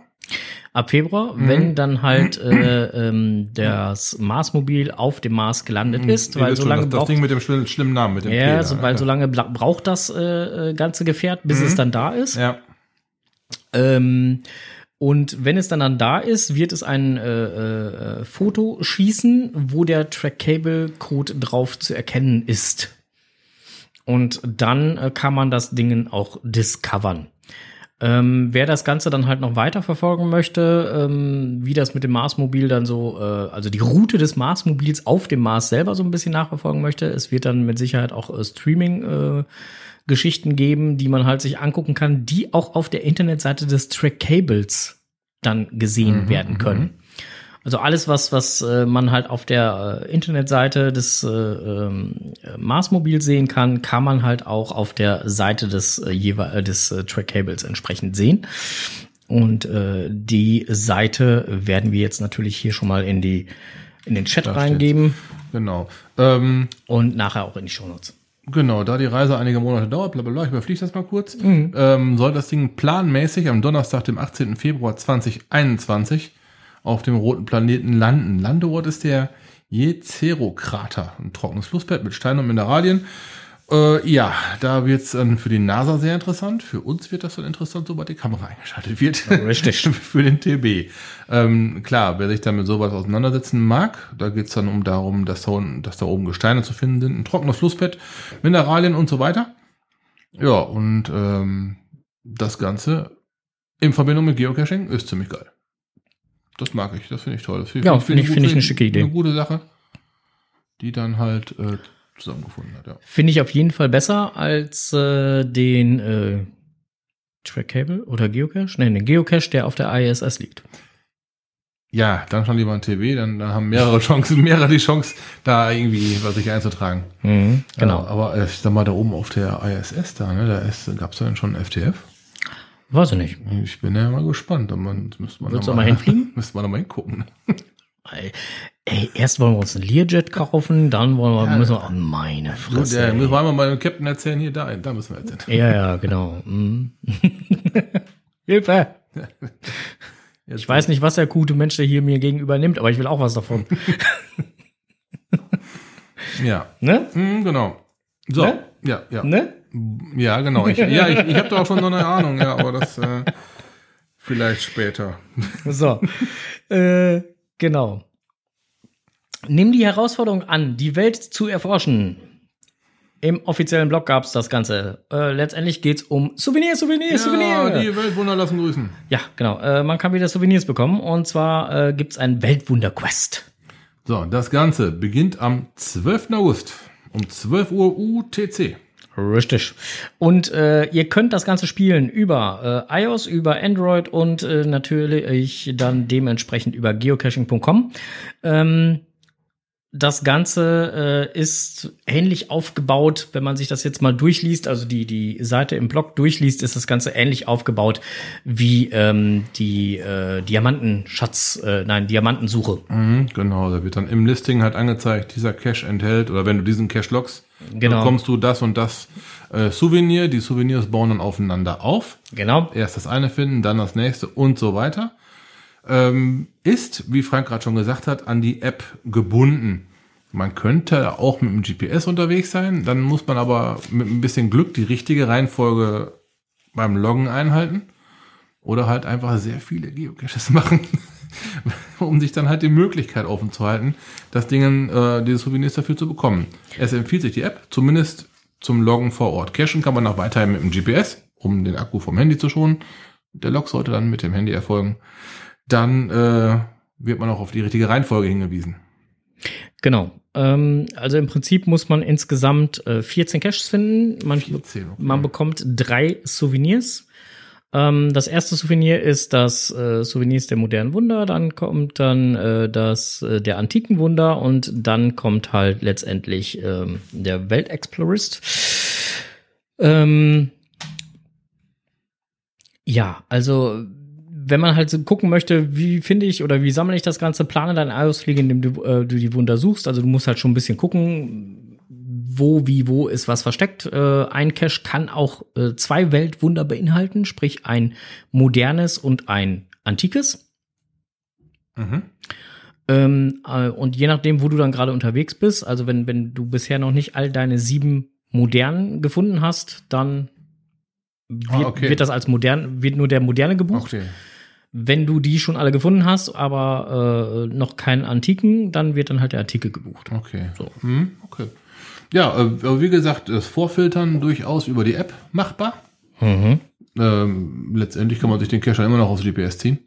Ab Februar, Mhm. wenn dann halt äh, ähm, das Marsmobil auf dem Mars gelandet ist, Ihr weil so lange das, das braucht Ding mit dem schlimmen, schlimmen Namen, mit dem P ja, da, so, weil ne? so lange braucht das äh, äh, ganze Gefährt, bis Mhm. es dann da ist. Ja, Ähm, und wenn es dann, dann da ist, wird es ein äh, äh, Foto schießen, wo der Track-Cable-Code drauf zu erkennen ist. Und dann äh, kann man das Ding auch discovern. Ähm, wer das Ganze dann halt noch weiter verfolgen möchte, ähm, wie das mit dem Marsmobil dann so, äh, also die Route des Marsmobils auf dem Mars selber so ein bisschen nachverfolgen möchte, es wird dann mit Sicherheit auch äh, Streaming äh, Geschichten geben, die man halt sich angucken kann, die auch auf der Internetseite des Track Cables dann gesehen Mhm, werden können. Also alles, was, was äh, man halt auf der äh, Internetseite des äh, ähm, äh, Marsmobils sehen kann, kann man halt auch auf der Seite des, äh, äh, des äh, Track Cables entsprechend sehen. Und äh, die Seite werden wir jetzt natürlich hier schon mal in die in den Chat Da reingeben genau. Ähm, und nachher auch in die Shownotes. Genau, da die Reise einige Monate dauert, bla bla bla, ich überfliege das mal kurz, Mhm. ähm, soll das Ding planmäßig am Donnerstag, dem 18. Februar 2021 auf dem roten Planeten landen. Landeort ist der Jezero-Krater, ein trockenes Flussbett mit Steinen und Mineralien. Äh, ja, da wird es dann für die NASA sehr interessant. Für uns wird das dann interessant, sobald die Kamera eingeschaltet wird. Richtig. für den TB. Ähm, klar, wer sich dann mit sowas auseinandersetzen mag, da geht es dann um darum, dass da, unten- dass da oben Gesteine zu finden sind, ein trockenes Flussbett, Mineralien und so weiter. Ja, und ähm, das Ganze in Verbindung mit Geocaching ist ziemlich geil. Das mag ich, das finde ich toll. Das Ja, finde ich- finde ich eine schicke Idee. Eine gute Sache, die dann halt äh, zusammengefunden hat, ja. Finde ich auf jeden Fall besser als äh, den äh, Trackcable oder Geocache? Nein, den Geocache, der auf der ISS liegt. Ja, dann schon lieber ein TB, dann, dann haben mehrere Chancen, mehrere die Chance, da irgendwie was sich einzutragen. Mhm, genau. Ja, aber äh, ich sag mal, da oben auf der ISS da, ne, da ist, gab's da denn schon FTF? Weiß ich nicht. Ich bin ja mal gespannt. Man, müsste man Willst du mal hinfliegen? Müsste man da mal hingucken. Ey, erst wollen wir uns ein Learjet kaufen, dann wollen wir, Ja, müssen wir, oh, meine Fresse. ja, müssen wir einmal mal dem Captain erzählen, hier, da, da müssen wir erzählen. Ja, ja, genau. Mhm. Hilfe! Ich weiß nicht, was der gute Mensch, der hier mir gegenüber nimmt, aber ich will auch was davon. Ja, Ne? hm, genau. So, Ne? ja, ja. Ne? Ja, genau. Ich, ja, ich, ich habe da auch schon so eine Ahnung, ja, aber das äh, vielleicht später. So. äh, genau. Nimm die Herausforderung an, die Welt zu erforschen. Im offiziellen Blog gab's das Ganze. Äh, letztendlich geht's um Souvenir, Souvenir, Souvenir. Ja, die Weltwunder lassen grüßen. Ja, genau. Äh, man kann wieder Souvenirs bekommen. Und zwar äh, gibt's ein Weltwunder-Quest. So, das Ganze beginnt am 12. August um 12 Uhr UTC. Richtig. Und äh, ihr könnt das Ganze spielen über äh, iOS, über Android und äh, natürlich dann dementsprechend über geocaching.com. Ähm, das Ganze äh, ist ähnlich aufgebaut, wenn man sich das jetzt mal durchliest, also die, die Seite im Blog durchliest, ist das Ganze ähnlich aufgebaut wie ähm, die äh, Diamantenschatz, äh, nein, Diamantensuche. Mhm, genau, da wird dann im Listing halt angezeigt, dieser Cache enthält, oder wenn du diesen Cache loggst, Genau. bekommst du das und das äh, Souvenir. Die Souvenirs bauen dann aufeinander auf. Genau. Erst das eine finden, dann das nächste und so weiter. Ähm, ist, wie Frank gerade schon gesagt hat, an die App gebunden. Man könnte auch mit dem GPS unterwegs sein, dann muss man aber mit ein bisschen Glück die richtige Reihenfolge beim Loggen einhalten. Oder halt einfach sehr viele Geocaches machen, um sich dann halt die Möglichkeit offen zu halten, das Ding, äh, diese Souvenirs dafür zu bekommen. Es empfiehlt sich die App, zumindest zum Loggen vor Ort. Cachen kann man auch weiterhin mit dem GPS, um den Akku vom Handy zu schonen. Der Log sollte dann mit dem Handy erfolgen. Dann äh, wird man auch auf die richtige Reihenfolge hingewiesen. Genau. Ähm, also im Prinzip muss man insgesamt äh, 14 Caches finden. Man, 14, okay. man bekommt drei Souvenirs. Ähm, das erste Souvenir ist das äh, Souvenirs der modernen Wunder, dann kommt dann äh, das äh, der antiken Wunder und dann kommt halt letztendlich ähm, der Weltexplorist. Ähm, ja, also wenn man halt so gucken möchte, wie finde ich oder wie sammle ich das Ganze, plane deinen Ausflug, indem du, äh, du die Wunder suchst. Also du musst halt schon ein bisschen gucken, wo, wie, wo ist was versteckt. Äh, ein Cache kann auch äh, zwei Weltwunder beinhalten, sprich ein modernes und ein antikes. Mhm. Ähm, äh, und je nachdem, wo du dann gerade unterwegs bist, also wenn, wenn du bisher noch nicht all deine sieben modernen gefunden hast, dann wird, Ah, okay. wird das als modern, wird nur der moderne gebucht. Okay. Wenn du die schon alle gefunden hast, aber äh, noch keinen antiken, dann wird dann halt der antike gebucht. Okay. So. Hm, okay. Ja, äh, aber wie gesagt, das Vorfiltern durchaus über die App machbar. Mhm. Ähm, letztendlich kann man sich den Cacher immer noch aus GPS ziehen,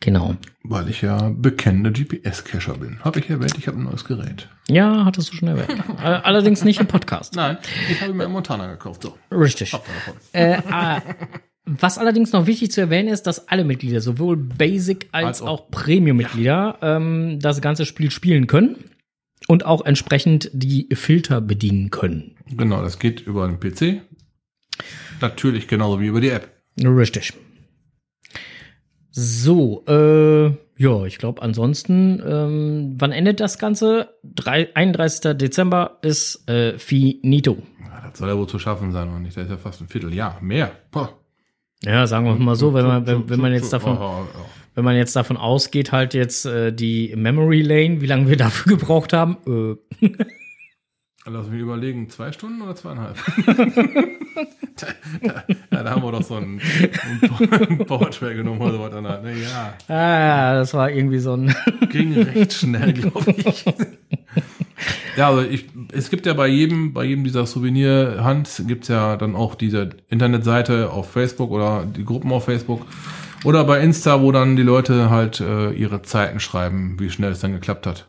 Genau. weil ich ja bekennender GPS-Cacher bin. Habe ich erwähnt, ich habe ein neues Gerät. Ja, hattest du schon erwähnt. Äh, Allerdings nicht im Podcast. Nein, ich habe mir einen Montana gekauft. So, Richtig. Äh, äh, was allerdings noch wichtig zu erwähnen ist, dass alle Mitglieder, sowohl Basic als, Als auch- auch Premium-Mitglieder, ähm, das ganze Spiel spielen können und auch entsprechend die Filter bedienen können. Genau, das geht über den PC. Natürlich genauso wie über die App. Richtig. So, äh, ja, ich glaube ansonsten, ähm, wann endet das Ganze? Drei, 31. Dezember ist äh, finito. Ja, das soll ja wohl zu schaffen sein, oder nicht? Das ist ja fast ein Vierteljahr. Mehr. Boah. Ja, sagen wir mal so, wenn man, wenn, wenn man jetzt davon, Oh, oh, oh. Wenn man jetzt davon ausgeht, halt jetzt äh, die Memory Lane, wie lange wir dafür gebraucht haben, äh, Lass mich überlegen, zwei Stunden oder zweieinhalb? ja, da haben wir doch so einen, einen Powertrail genommen oder was dann halt, ne? Ja. Ah, das war irgendwie so ein. Ging recht schnell, glaube ich. ja, also ich, es gibt ja bei jedem, bei jedem dieser Souvenirhand gibt's ja dann auch diese Internetseite auf Facebook oder die Gruppen auf Facebook oder bei Insta, wo dann die Leute halt äh, ihre Zeiten schreiben, wie schnell es dann geklappt hat.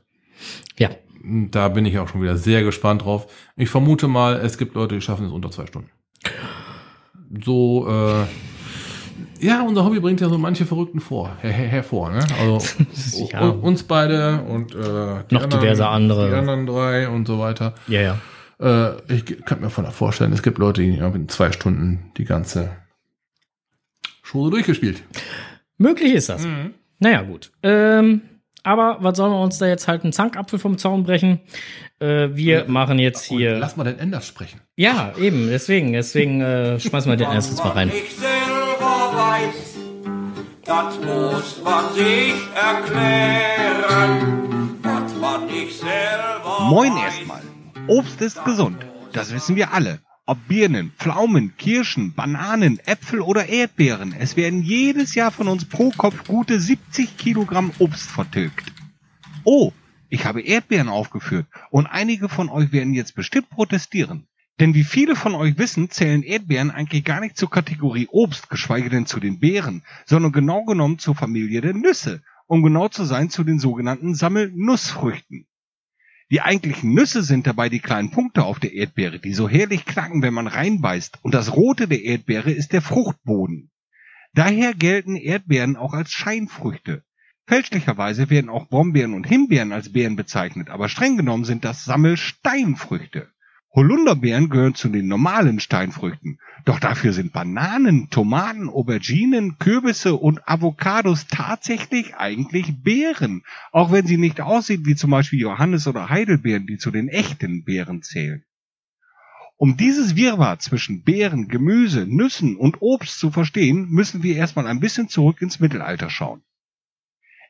Ja. Da bin ich auch schon wieder sehr gespannt drauf. Ich vermute mal, es gibt Leute, die schaffen es unter zwei Stunden. So, äh, ja, unser Hobby bringt ja so manche Verrückten vor, her, her, hervor, ne? Also Ja. uns beide und äh, die Noch diverse andere. Die anderen drei und so weiter. Ja, ja. Äh, ich kann mir von vorstellen, es gibt Leute, die in zwei Stunden die ganze Schule durchgespielt. Möglich ist das. Naja, gut. Ähm, aber was sollen wir uns da jetzt halt einen Zankapfel vom Zaun brechen? Äh, wir machen jetzt Und hier. lass mal den Enders sprechen. Ja, eben, deswegen, deswegen äh, schmeißen wir den erstes mal rein. Ich selber weiß, das muss man sich erklären, was man nicht selber Moin erstmal. Obst ist gesund. Das wissen wir alle. Ob Birnen, Pflaumen, Kirschen, Bananen, Äpfel oder Erdbeeren. Es werden jedes Jahr von uns pro Kopf gute 70 Kilogramm Obst vertilgt. Oh, ich habe Erdbeeren aufgeführt und einige von euch werden jetzt bestimmt protestieren. Denn wie viele von euch wissen, zählen Erdbeeren eigentlich gar nicht zur Kategorie Obst, geschweige denn zu den Beeren, sondern genau genommen zur Familie der Nüsse, um genau zu sein zu den sogenannten Sammelnussfrüchten. Die eigentlichen Nüsse sind dabei die kleinen Punkte auf der Erdbeere, die so herrlich knacken, wenn man reinbeißt. Und das Rote der Erdbeere ist der Fruchtboden. Daher gelten Erdbeeren auch als Scheinfrüchte. Fälschlicherweise werden auch Brombeeren und Himbeeren als Beeren bezeichnet, aber streng genommen sind das Sammelsteinfrüchte. Holunderbeeren gehören zu den normalen Steinfrüchten. Doch dafür sind Bananen, Tomaten, Auberginen, Kürbisse und Avocados tatsächlich eigentlich Beeren. Auch wenn sie nicht aussehen wie zum Beispiel Johannes- oder Heidelbeeren, die zu den echten Beeren zählen. Um dieses Wirrwarr zwischen Beeren, Gemüse, Nüssen und Obst zu verstehen, müssen wir erstmal ein bisschen zurück ins Mittelalter schauen.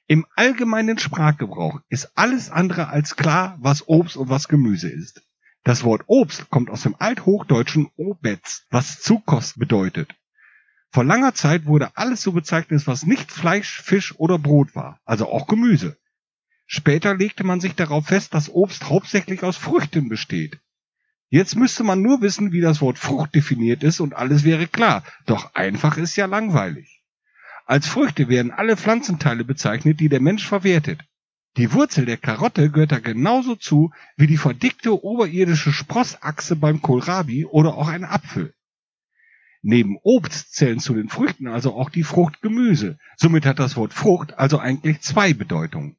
Im allgemeinen Sprachgebrauch ist alles andere als klar, was Obst und was Gemüse ist. Das Wort Obst kommt aus dem althochdeutschen Obetz, was Zukost bedeutet. Vor langer Zeit wurde alles so bezeichnet, was nicht Fleisch, Fisch oder Brot war, also auch Gemüse. Später legte man sich darauf fest, dass Obst hauptsächlich aus Früchten besteht. Jetzt müsste man nur wissen, wie das Wort Frucht definiert ist und alles wäre klar, doch einfach ist ja langweilig. Als Früchte werden alle Pflanzenteile bezeichnet, die der Mensch verwertet. Die Wurzel der Karotte gehört da genauso zu wie die verdickte oberirdische Sprossachse beim Kohlrabi oder auch ein Apfel. Neben Obst zählen zu den Früchten also auch die Frucht Gemüse. Somit hat das Wort Frucht also eigentlich zwei Bedeutungen.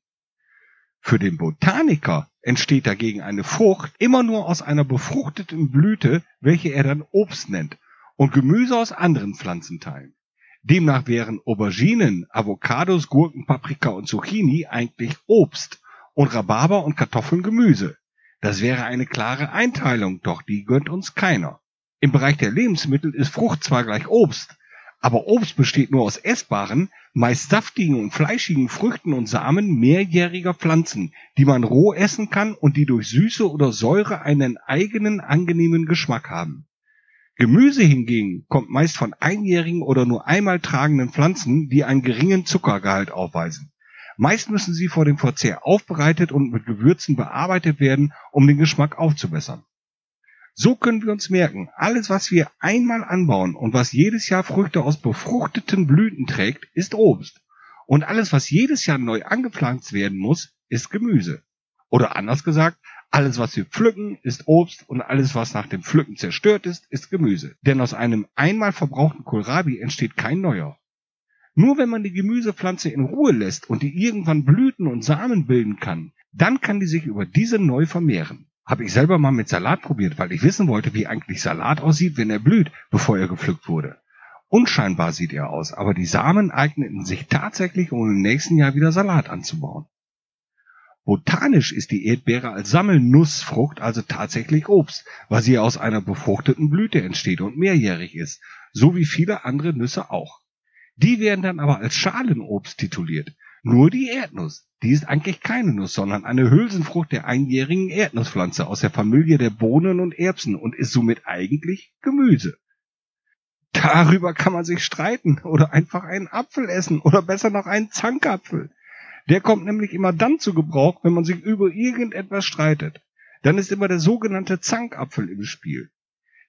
Für den Botaniker entsteht dagegen eine Frucht immer nur aus einer befruchteten Blüte, welche er dann Obst nennt, und Gemüse aus anderen Pflanzenteilen. Demnach wären Auberginen, Avocados, Gurken, Paprika und Zucchini eigentlich Obst und Rhabarber und Kartoffeln Gemüse. Das wäre eine klare Einteilung, doch die gönnt uns keiner. Im Bereich der Lebensmittel ist Frucht zwar gleich Obst, aber Obst besteht nur aus essbaren, meist saftigen und fleischigen Früchten und Samen mehrjähriger Pflanzen, die man roh essen kann und die durch Süße oder Säure einen eigenen angenehmen Geschmack haben. Gemüse hingegen kommt meist von einjährigen oder nur einmal tragenden Pflanzen, die einen geringen Zuckergehalt aufweisen. Meist müssen sie vor dem Verzehr aufbereitet und mit Gewürzen bearbeitet werden, um den Geschmack aufzubessern. So können wir uns merken, alles was wir einmal anbauen und was jedes Jahr Früchte aus befruchteten Blüten trägt, ist Obst. Und alles was jedes Jahr neu angepflanzt werden muss, ist Gemüse. Oder anders gesagt, alles was wir pflücken, ist Obst und alles was nach dem Pflücken zerstört ist, ist Gemüse. Denn aus einem einmal verbrauchten Kohlrabi entsteht kein neuer. Nur wenn man die Gemüsepflanze in Ruhe lässt und die irgendwann Blüten und Samen bilden kann, dann kann die sich über diese neu vermehren. Habe ich selber mal mit Salat probiert, weil ich wissen wollte, wie eigentlich Salat aussieht, wenn er blüht, bevor er gepflückt wurde. Unscheinbar sieht er aus, aber die Samen eigneten sich tatsächlich, um im nächsten Jahr wieder Salat anzubauen. Botanisch ist die Erdbeere als Sammelnussfrucht also tatsächlich Obst, weil sie aus einer befruchteten Blüte entsteht und mehrjährig ist, so wie viele andere Nüsse auch. Die werden dann aber als Schalenobst tituliert. Nur die Erdnuss. Die ist eigentlich keine Nuss, sondern eine Hülsenfrucht der einjährigen Erdnusspflanze aus der Familie der Bohnen und Erbsen und ist somit eigentlich Gemüse. Darüber kann man sich streiten oder einfach einen Apfel essen oder besser noch einen Zankapfel. Der kommt nämlich immer dann zu Gebrauch, wenn man sich über irgendetwas streitet. Dann ist immer der sogenannte Zankapfel im Spiel.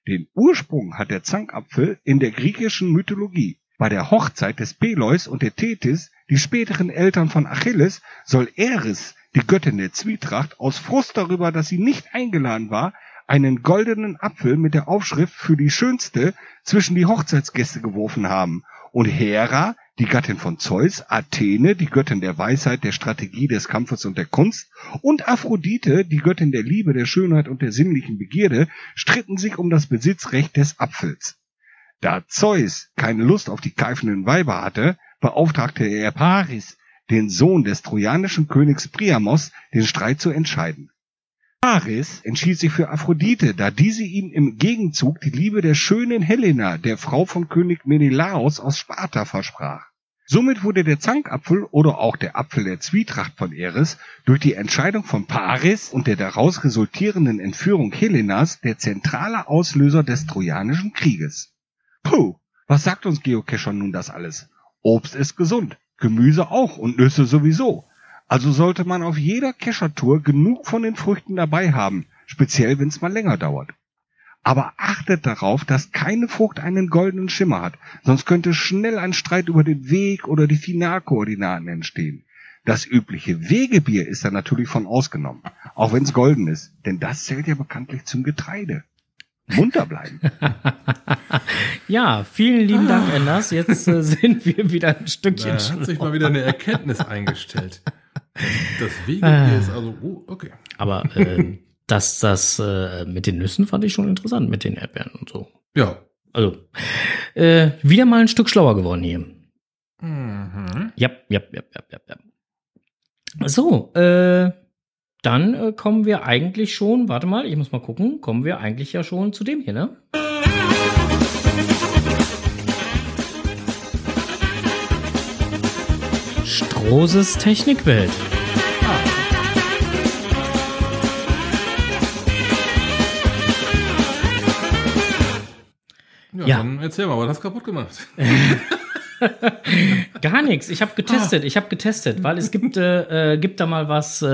Den Ursprung hat der Zankapfel in der griechischen Mythologie. Bei der Hochzeit des Peleus und der Tethys, die späteren Eltern von Achilles, soll Eris, die Göttin der Zwietracht, aus Frust darüber, dass sie nicht eingeladen war, einen goldenen Apfel mit der Aufschrift für die schönste zwischen die Hochzeitsgäste geworfen haben. Und Hera, die Gattin von Zeus, Athene, die Göttin der Weisheit, der Strategie, des Kampfes und der Kunst, und Aphrodite, die Göttin der Liebe, der Schönheit und der sinnlichen Begierde, stritten sich um das Besitzrecht des Apfels. Da Zeus keine Lust auf die keifenden Weiber hatte, beauftragte er Paris, den Sohn des trojanischen Königs Priamos, den Streit zu entscheiden. Paris entschied sich für Aphrodite, da diese ihm im Gegenzug die Liebe der schönen Helena, der Frau von König Menelaos aus Sparta, versprach. Somit wurde der Zankapfel oder auch der Apfel der Zwietracht von Eris durch die Entscheidung von Paris und der daraus resultierenden Entführung Helenas der zentrale Auslöser des Trojanischen Krieges. Puh, was sagt uns Geocacher nun das alles? Obst ist gesund, Gemüse auch und Nüsse sowieso. Also sollte man auf jeder Keschertour genug von den Früchten dabei haben, speziell wenn es mal länger dauert. Aber achtet darauf, dass keine Frucht einen goldenen Schimmer hat, sonst könnte schnell ein Streit über den Weg oder die Finalkoordinaten entstehen. Das übliche Wegebier ist da natürlich von ausgenommen, auch wenn es golden ist, denn das zählt ja bekanntlich zum Getreide. Munter bleiben. Ja, vielen lieben Dank, Enders. Jetzt äh, sind wir wieder ein Stückchen Da hat sich mal wieder eine Erkenntnis eingestellt. Das Wegebier ist also, oh, okay. Aber äh, das, das äh, mit den Nüssen fand ich schon interessant, mit den Erdbeeren und so. Ja. Also, äh, wieder mal ein Stück schlauer geworden hier. Mhm. Ja, ja, ja, ja, ja, ja. So, äh, dann äh, kommen wir eigentlich schon, warte mal, ich muss mal gucken, kommen wir eigentlich ja schon zu dem hier, ne? Strohses Technikwelt. Ja, Ja. dann erzähl mal, was hast du kaputt gemacht? Gar nichts. Ich habe getestet. Ich habe getestet, weil es gibt äh, äh, gibt da mal was äh,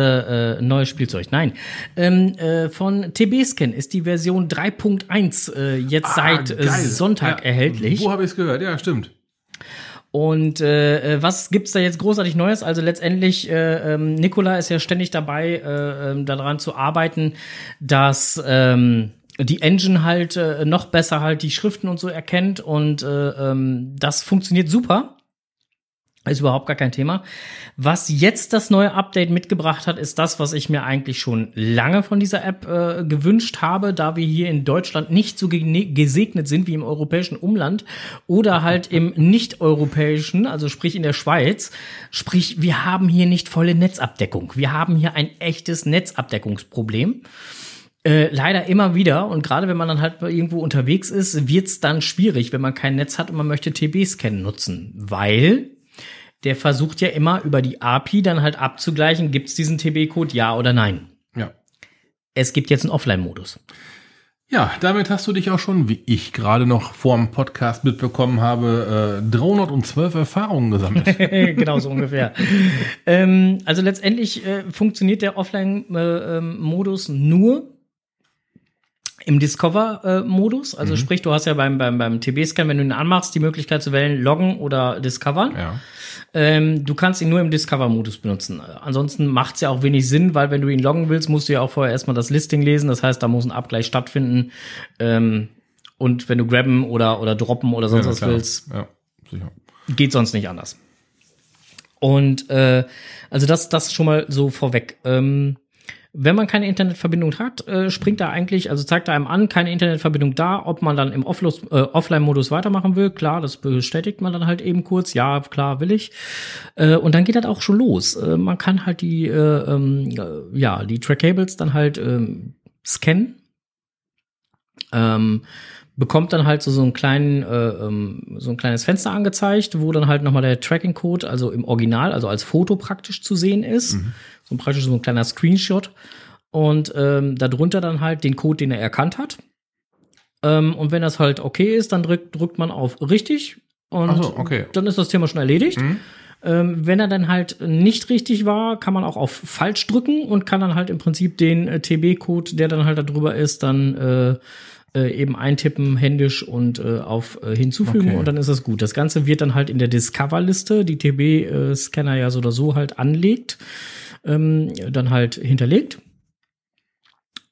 äh, neues Spielzeug. Nein, ähm, äh, von TB-Scan ist die Version 3.1 äh, jetzt seit Ah, geil. Sonntag Ja. erhältlich. Wo habe ich es gehört? Ja, stimmt. Und äh, äh, was gibt's da jetzt großartig Neues? Also letztendlich, äh, ähm, Nikola ist ja ständig dabei, äh, ähm, daran zu arbeiten, dass ähm, die Engine halt äh, noch besser halt die Schriften und so erkennt und äh, ähm, das funktioniert super. Ist überhaupt gar kein Thema. Was jetzt das neue Update mitgebracht hat, ist das, was ich mir eigentlich schon lange von dieser App äh, gewünscht habe, da wir hier in Deutschland nicht so gesegnet sind wie im europäischen Umland oder halt im nicht-europäischen, also sprich in der Schweiz. Sprich, wir haben hier nicht volle Netzabdeckung. Wir haben hier ein echtes Netzabdeckungsproblem. Äh, leider immer wieder und gerade wenn man dann halt irgendwo unterwegs ist, wird's dann schwierig, wenn man kein Netz hat und man möchte TB-Scan nutzen, weil der versucht ja immer über die API dann halt abzugleichen, gibt's diesen TB-Code ja oder nein. Ja. Es gibt jetzt einen Offline-Modus. Ja, damit hast du dich auch schon, wie ich gerade noch vor dem Podcast mitbekommen habe, äh, 312 Erfahrungen gesammelt. genau so ungefähr. ähm, also letztendlich äh, funktioniert der Offline-Modus nur im Discover-Modus. Also sprich, du hast ja beim, beim, beim TB-Scan, wenn du ihn anmachst, die Möglichkeit zu wählen, loggen oder discovern. ja. Ähm, du kannst ihn nur im Discover-Modus benutzen. Ansonsten macht es ja auch wenig Sinn, weil wenn du ihn loggen willst, musst du ja auch vorher erstmal das Listing lesen. Das heißt, da muss ein Abgleich stattfinden. Ähm, und wenn du grabben oder, oder droppen oder sonst ja, was klar. willst, Ja, geht sonst nicht anders. Und äh, also das, das schon mal so vorweg. Ähm, wenn man keine Internetverbindung hat, äh, springt da eigentlich, also zeigt er einem an, keine Internetverbindung da, ob man dann im Offlos- äh, Offline-Modus weitermachen will. Klar, das bestätigt man dann halt eben kurz. Ja, klar, will ich. Äh, und dann geht das auch schon los. Äh, man kann halt die, äh, ähm, äh, ja, die Trackables dann halt ähm, scannen. Ähm, bekommt dann halt so, so einen kleinen, äh, ähm, so ein kleines Fenster angezeigt, wo dann halt nochmal der Tracking-Code, also im Original, also als Foto praktisch zu sehen ist. So praktisch so ein kleiner Screenshot. Und ähm, darunter dann halt den Code, den er erkannt hat. Ähm, und wenn das halt okay ist, dann drückt, drückt man auf richtig. Und so, okay. dann ist das Thema schon erledigt. Mhm. Ähm, wenn er dann halt nicht richtig war, kann man auch auf falsch drücken und kann dann halt im Prinzip den äh, TB-Code, der dann halt da drüber ist, dann äh, äh, eben eintippen, händisch und äh, auf äh, hinzufügen Okay. und dann ist es gut. Das Ganze wird dann halt in der Discover-Liste, die TB-Scanner ja so oder so halt anlegt, ähm, dann halt hinterlegt.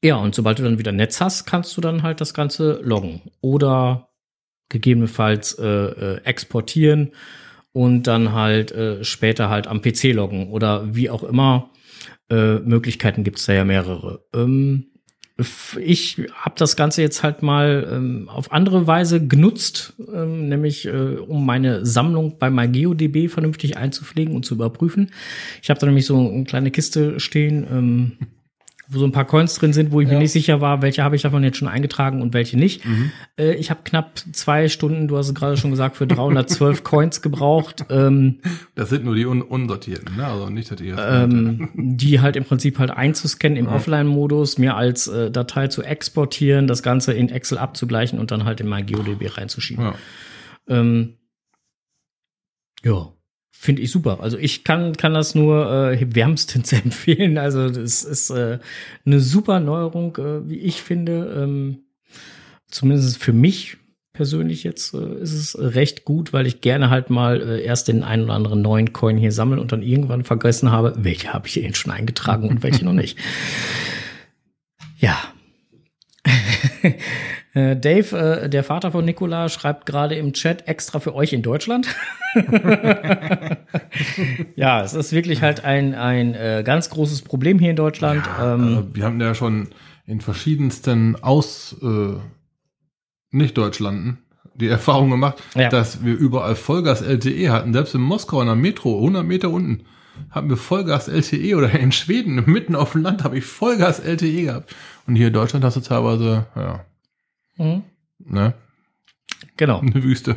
Ja, und sobald du dann wieder Netz hast, kannst du dann halt das Ganze loggen oder gegebenenfalls äh, äh, exportieren und dann halt äh, später halt am PC loggen oder wie auch immer. Äh, Möglichkeiten gibt's da ja mehrere. Ähm, ich habe das Ganze jetzt halt mal ähm, auf andere Weise genutzt, ähm, nämlich äh, um meine Sammlung bei MyGeoDB vernünftig einzupflegen und zu überprüfen. Ich habe da nämlich so eine kleine Kiste stehen, ähm, wo so ein paar Coins drin sind, wo ich mir nicht sicher war, welche habe ich davon jetzt schon eingetragen und welche nicht. Äh, ich habe knapp zwei Stunden, du hast es gerade schon gesagt, für 312 Coins gebraucht. Ähm, Das sind nur die un unsortierten, ne? Also nicht, das ähm, die halt im Prinzip halt einzuscannen im Offline-Modus, mir als äh, Datei zu exportieren, das Ganze in Excel abzugleichen und dann halt in mein GeoDB reinzuschieben. ja. Ähm, ja, finde ich super. Also ich kann, kann das nur äh, wärmstens empfehlen. Also das ist äh, eine super Neuerung, äh, wie ich finde. Ähm, zumindest für mich persönlich jetzt äh, ist es recht gut, weil ich gerne halt mal äh, erst den einen oder anderen neuen Coin hier sammle und dann irgendwann vergessen habe, welche habe ich hier schon eingetragen und welche noch nicht. Ja. Äh, Dave, äh, der Vater von Nikola, schreibt gerade im Chat extra für euch in Deutschland. ja, es ist wirklich halt ein, ein äh, ganz großes Problem hier in Deutschland. ähm, Also, wir haben ja schon in verschiedensten Aus äh, Nicht-Deutschlanden die Erfahrung gemacht, Ja. dass wir überall Vollgas LTE hatten. Selbst in Moskau in der Metro, 100 Meter unten, hatten wir Vollgas LTE oder in Schweden mitten auf dem Land habe ich Vollgas LTE gehabt. Und hier in Deutschland hast du teilweise, ja, mhm. ne, Genau. eine Wüste.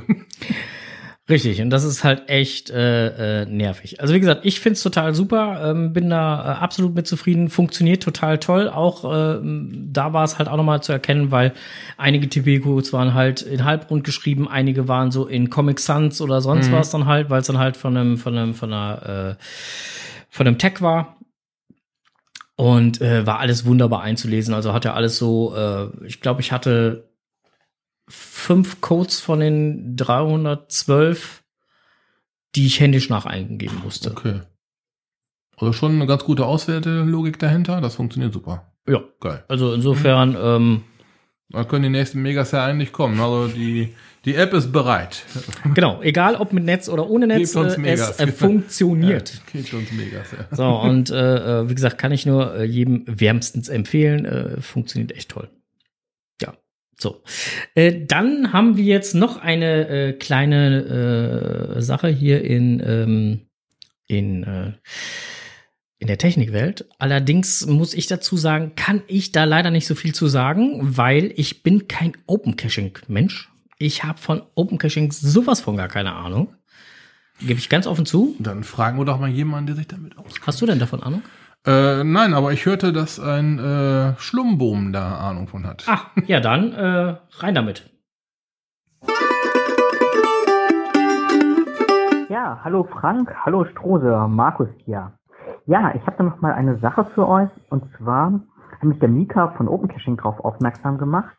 Richtig, und das ist halt echt äh, äh, nervig. Also wie gesagt, ich find's total super, ähm, bin da äh, absolut mit zufrieden, funktioniert total toll. Auch äh, da war es halt auch nochmal zu erkennen, weil einige TP-Codes waren halt in Halbrund geschrieben, einige waren so in Comic Sans oder sonst was dann halt, weil es dann halt von einem, von einem, von einer, äh, von einem Tag war. Und äh, war alles wunderbar einzulesen. Also hat er alles so, äh, ich glaube, ich hatte fünf Codes von den 312, die ich händisch nach eingeben musste. Okay. Also schon eine ganz gute Auswertelogik dahinter. Das funktioniert super. Ja, Geil. also insofern, ähm, Da können die nächsten Megas ja eigentlich kommen. Also die, die App ist bereit. genau, egal ob mit Netz oder ohne Netz, äh, es äh, funktioniert. Ja, kriegt uns Megas, ja. So, und äh, äh, wie gesagt, kann ich nur äh, jedem wärmstens empfehlen. Äh, funktioniert echt toll. So. Äh, dann haben wir jetzt noch eine äh, kleine äh, Sache hier in, ähm, in, äh, in der Technikwelt. Allerdings muss ich dazu sagen, kann ich da leider nicht so viel zu sagen, weil ich bin kein Open Caching-Mensch. Ich habe von Open Caching sowas von gar keine Ahnung. Gebe ich ganz offen zu. Dann fragen wir doch mal jemanden, der sich damit auskennt. Hast du denn davon Ahnung? Äh, nein, aber ich hörte, dass ein äh, Schlumbohm da Ahnung von hat. Ah, ja dann, äh, rein damit. Ja, hallo Frank, hallo Strose, Markus hier. Ja, ich habe da noch mal eine Sache für euch und zwar hat mich der Mika von Open Caching darauf aufmerksam gemacht.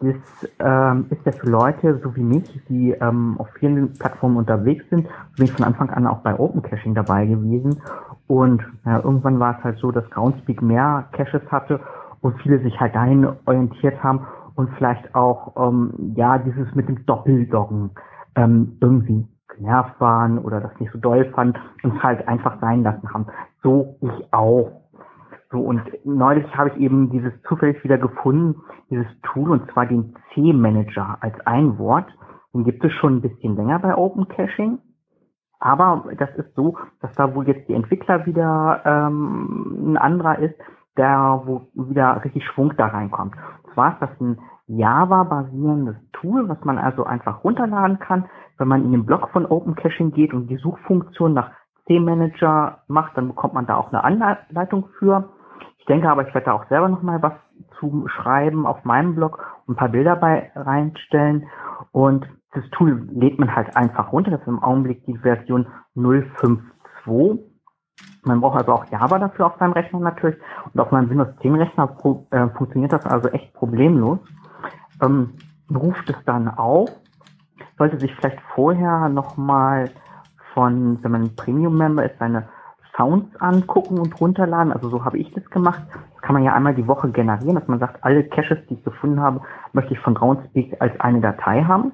Das ähm, ist ja für Leute so wie mich, die ähm, auf vielen Plattformen unterwegs sind, bin ich von Anfang an auch bei Open Caching dabei gewesen und ja, irgendwann war es halt so, dass Groundspeak mehr Caches hatte und viele sich halt dahin orientiert haben und vielleicht auch ähm, ja dieses mit dem Doppeldoggen ähm, irgendwie genervt waren oder das nicht so doll fanden und es halt einfach sein lassen haben. So ich auch. So, und neulich habe ich eben dieses zufällig wieder gefunden, dieses Tool, und zwar den C-Manager als ein Wort. Den gibt es schon ein bisschen länger bei Open Caching. Aber das ist so, dass da wohl jetzt die Entwickler wieder ähm, ein anderer ist, der wo wieder richtig Schwung da reinkommt. Und zwar ist das ein Java-basierendes Tool, was man also einfach runterladen kann. Wenn man in den Blog von Open Caching geht und die Suchfunktion nach C-Manager macht, dann bekommt man da auch eine Anleitung für. Ich denke aber, ich werde da auch selber nochmal was zu schreiben auf meinem Blog und ein paar Bilder bei reinstellen. Und das Tool lädt man halt einfach runter. Das ist im Augenblick die Version 052. Man braucht also auch Java dafür auf seinem Rechner natürlich. Und auf meinem Windows 10 Rechner äh, funktioniert das also echt problemlos. Ähm, ruft es dann auf, sollte sich vielleicht vorher nochmal von, wenn man ein Premium-Member ist, seine Sounds angucken und runterladen. Also so habe ich das gemacht. Das kann man ja einmal die Woche generieren, dass man sagt, alle Caches, die ich gefunden habe, möchte ich von Groundspeak als eine Datei haben.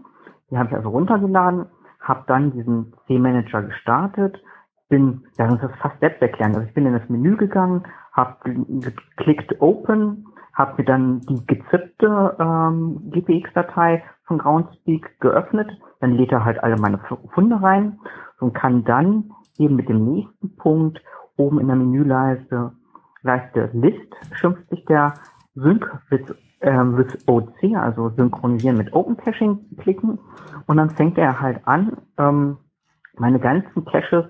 Die habe ich also runtergeladen, habe dann diesen C-Manager gestartet, bin, ja, das ist fast selbsterklärend. Also ich bin in das Menü gegangen, habe geklickt Open, habe mir dann die gezippte ähm, GPX-Datei von Groundspeak geöffnet, dann lädt er halt alle meine Funde rein und kann dann eben mit dem nächsten Punkt oben in der Menüleiste Leiste List schimpft sich der Sync with, äh, with OC, also synchronisieren mit Open Caching klicken und dann fängt er halt an, ähm, meine ganzen Caches,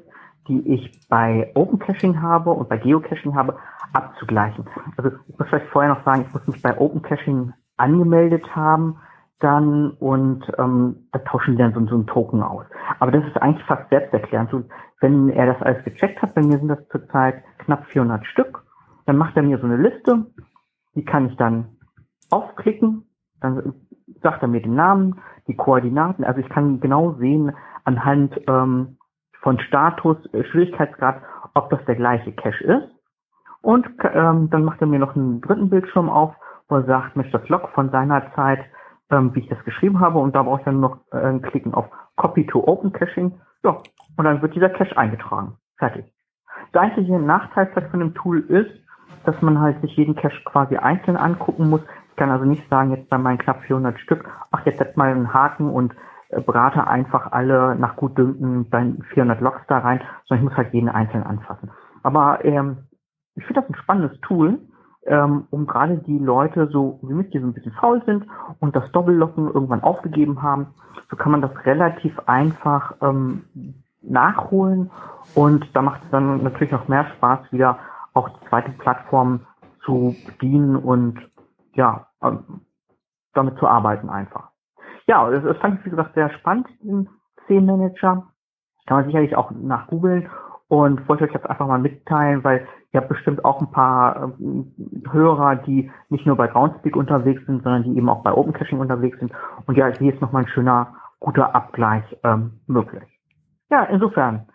die ich bei Open Caching habe und bei Geocaching habe, abzugleichen. Also ich muss vielleicht vorher noch sagen, ich muss mich bei Open Caching angemeldet haben, dann und ähm, da tauschen die dann so, so einen Token aus. Aber das ist eigentlich fast selbsterklärend. So, wenn er das alles gecheckt hat, bei mir sind das zurzeit knapp 400 Stück, dann macht er mir so eine Liste, die kann ich dann aufklicken, dann sagt er mir den Namen, die Koordinaten, also ich kann genau sehen anhand ähm, von Status, äh, Schwierigkeitsgrad, ob das der gleiche Cache ist. Und ähm, dann macht er mir noch einen dritten Bildschirm auf, wo er sagt, möchte das Log von seiner Zeit ähm, wie ich das geschrieben habe. Und da brauche ich dann noch äh, klicken auf Copy to Open Caching. Ja, und dann wird dieser Cache eingetragen. Fertig. Der einzige Nachteil von dem Tool ist, dass man halt sich jeden Cache quasi einzeln angucken muss. Ich kann also nicht sagen, jetzt bei meinen knapp 400 Stück, ach, jetzt setzt mal einen Haken und äh, berate einfach alle nach Gutdünken bei 400 Logs da rein, sondern ich muss halt jeden einzeln anfassen. Aber ähm, ich finde das ein spannendes Tool ähm, um gerade die Leute so wie mich, die so ein bisschen faul sind und das Doppellocken irgendwann aufgegeben haben, so kann man das relativ einfach ähm, nachholen und da macht es dann natürlich noch mehr Spaß, wieder auch die zweite Plattform zu bedienen und ja, ähm, damit zu arbeiten einfach. Ja, das, das fand ich, wie gesagt, sehr spannend, den C-Manager. Kann man sicherlich auch nach googeln und wollte euch jetzt einfach mal mitteilen, weil ihr habt bestimmt auch ein paar ähm, Hörer, die nicht nur bei Groundspeak unterwegs sind, sondern die eben auch bei Open Caching unterwegs sind. Und ja, hier ist nochmal ein schöner, guter Abgleich ähm, möglich. Ja, insofern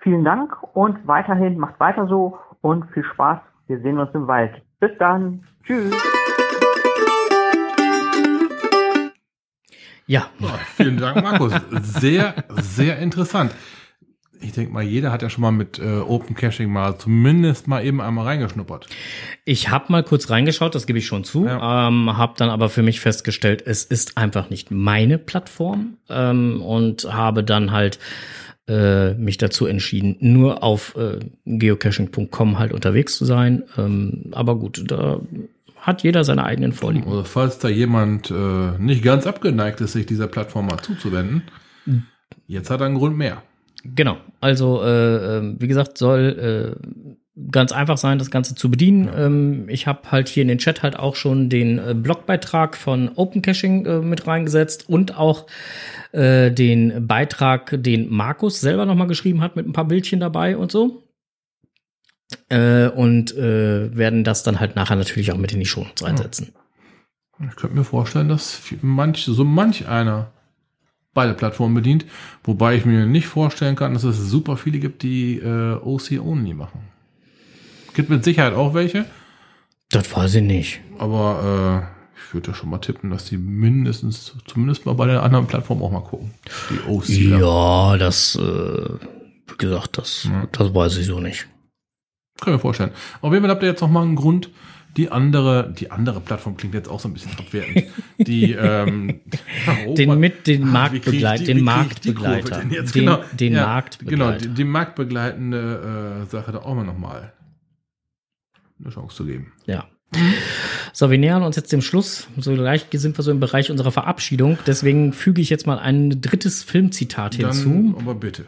vielen Dank und weiterhin macht weiter so und viel Spaß. Wir sehen uns im Wald. Bis dann. Tschüss. Ja. ja vielen Dank, Markus. Sehr, sehr interessant ich denke mal, jeder hat ja schon mal mit äh, Open Caching mal zumindest mal eben einmal reingeschnuppert. Ich habe mal kurz reingeschaut, das gebe ich schon zu, ja. ähm, habe dann aber für mich festgestellt, es ist einfach nicht meine Plattform ähm, und habe dann halt äh, mich dazu entschieden, nur auf äh, geocaching.com halt unterwegs zu sein. Ähm, aber gut, da hat jeder seine eigenen Vorlieben. Also falls da jemand äh, nicht ganz abgeneigt ist, sich dieser Plattform mal zuzuwenden, jetzt hat er einen Grund mehr. Genau, also äh, ähm, wie gesagt, soll äh, ganz einfach sein, das Ganze zu bedienen. Ja. Ähm, ich habe halt hier in den Chat halt auch schon den äh, Blogbeitrag von Open Caching äh, mit reingesetzt und auch äh, den Beitrag, den Markus selber nochmal geschrieben hat mit ein paar Bildchen dabei und so. Äh, und äh, werden das dann halt nachher natürlich auch mit in die Show reinsetzen. Ich könnte mir vorstellen, dass manch, so manch einer beide Plattformen bedient. Wobei ich mir nicht vorstellen kann, dass es super viele gibt, die äh, OC-Only machen. Gibt mit Sicherheit auch welche. Das weiß ich nicht. Aber äh, ich würde ja schon mal tippen, dass die mindestens, zumindest mal bei der anderen Plattform auch mal gucken. Die OC. Ja, das, äh, wie gesagt, das, ja. das weiß ich so nicht. Können wir vorstellen. Auf jeden Fall habt ihr jetzt noch mal einen Grund, die andere, die andere Plattform klingt jetzt auch so ein bisschen abwertend. Die, ähm, oh, den mit den Marktbegleit, den Marktbegleiter, den, den, genau, den ja, Marktbegleiter. Genau, die, die marktbegleitende äh, Sache da auch mal nochmal eine Chance zu geben. Ja. So, wir nähern uns jetzt dem Schluss. So gleich sind wir so im Bereich unserer Verabschiedung. Deswegen füge ich jetzt mal ein drittes Filmzitat hinzu. Dann, aber bitte.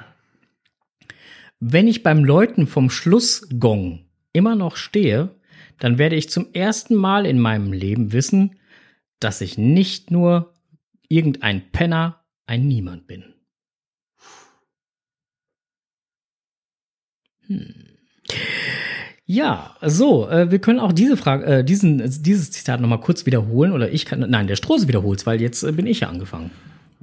Wenn ich beim Läuten vom Schlussgong immer noch stehe, dann werde ich zum ersten Mal in meinem Leben wissen, dass ich nicht nur irgendein Penner, ein Niemand bin. Hm. Ja, so, äh, wir können auch diese Frage, äh, diesen, dieses Zitat nochmal kurz wiederholen oder ich kann, nein, der Strose wiederholt, weil jetzt äh, bin ich ja angefangen.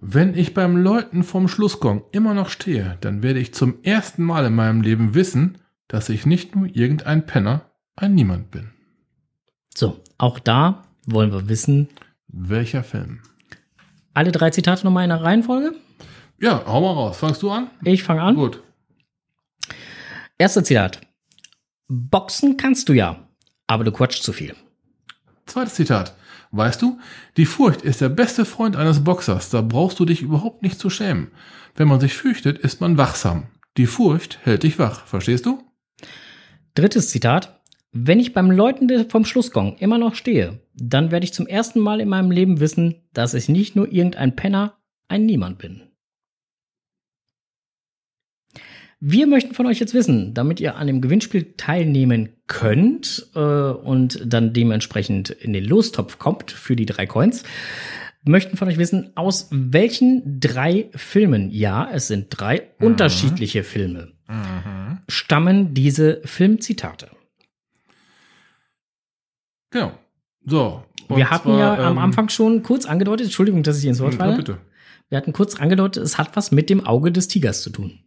Wenn ich beim Läuten vom Schlussgong immer noch stehe, dann werde ich zum ersten Mal in meinem Leben wissen, dass ich nicht nur irgendein Penner, ein Niemand bin. So, auch da wollen wir wissen, Welcher Film? alle drei Zitate nochmal in der Reihenfolge. Ja, hau mal raus. Fangst du an? Ich fange an. Gut. Erster Zitat. Boxen kannst du ja, aber du quatschst zu viel. Zweites Zitat. Weißt du, die Furcht ist der beste Freund eines Boxers. Da brauchst du dich überhaupt nicht zu schämen. Wenn man sich fürchtet, ist man wachsam. Die Furcht hält dich wach. Verstehst du? Drittes Zitat. Wenn ich beim Läuten vom Schlussgong immer noch stehe, dann werde ich zum ersten Mal in meinem Leben wissen, dass ich nicht nur irgendein Penner, ein Niemand bin. Wir möchten von euch jetzt wissen, damit ihr an dem Gewinnspiel teilnehmen könnt äh, und dann dementsprechend in den Lostopf kommt für die drei Coins, möchten von euch wissen, aus welchen drei Filmen, ja, es sind drei unterschiedliche Filme, stammen diese Filmzitate. Genau. So. Wir hatten zwar, ja am ähm, Anfang schon kurz angedeutet, Entschuldigung, dass ich ins Wort Ja, falle. bitte. Wir hatten kurz angedeutet, es hat was mit dem Auge des Tigers zu tun.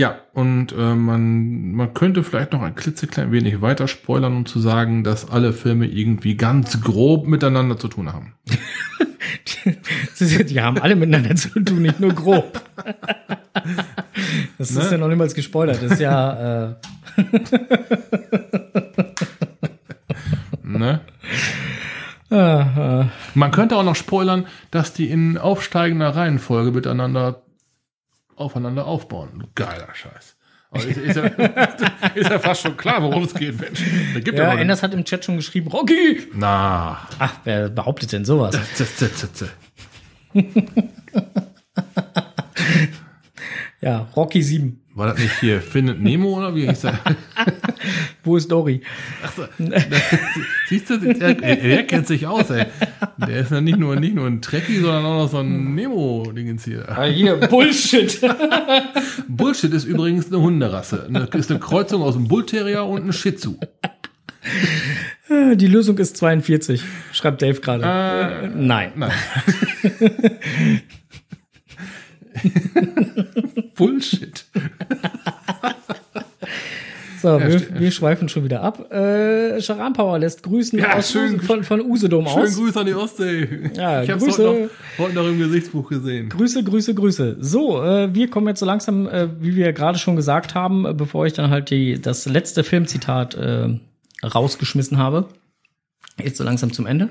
Ja, und äh, man, man könnte vielleicht noch ein klitzeklein wenig weiter spoilern, um zu sagen, dass alle Filme irgendwie ganz grob miteinander zu tun haben. Die haben alle miteinander zu tun, nicht nur grob. Das ist Ne? ja noch niemals gespoilert. Das ist ja, äh, Ne? Man könnte auch noch spoilern, dass die in aufsteigender Reihenfolge miteinander aufeinander aufbauen. Geiler Scheiß. Aber ist, ist, ja, ist ja fast schon klar, worum es geht, Mensch. Da gibt ja, noch Enders hat im Chat schon geschrieben, Rocky! Na. Ach, wer behauptet denn sowas? Ja, Rocky 7. War das nicht hier Findet Nemo oder wie hieß der? Wo ist Dory? Siehst du, er, er, er kennt sich aus, ey. Der ist ja nicht nur, nicht nur ein Trekkie, sondern auch noch so ein Nemo-Dingens hier. Ah, hier, Bullshit. Bullshit ist übrigens eine Hunderasse. Eine, ist eine Kreuzung aus einem Bullterrier und einem Shih Tzu. Die Lösung ist 42, schreibt Dave gerade. Äh, Nein. Nein. Bullshit. So, wir, wir schweifen schon wieder ab. Äh, Charan Power lässt grüßen Ja, aus, schön. von, von Usedom Schönen aus. Gruß an die Ostsee. Ja, ich Grüße. heute noch, heute noch im Gesichtsbuch gesehen. Grüße, Grüße, Grüße. So, äh, wir kommen jetzt so langsam, äh, wie wir gerade schon gesagt haben, äh, bevor ich dann halt die, das letzte Filmzitat äh, rausgeschmissen habe. Jetzt so langsam zum Ende.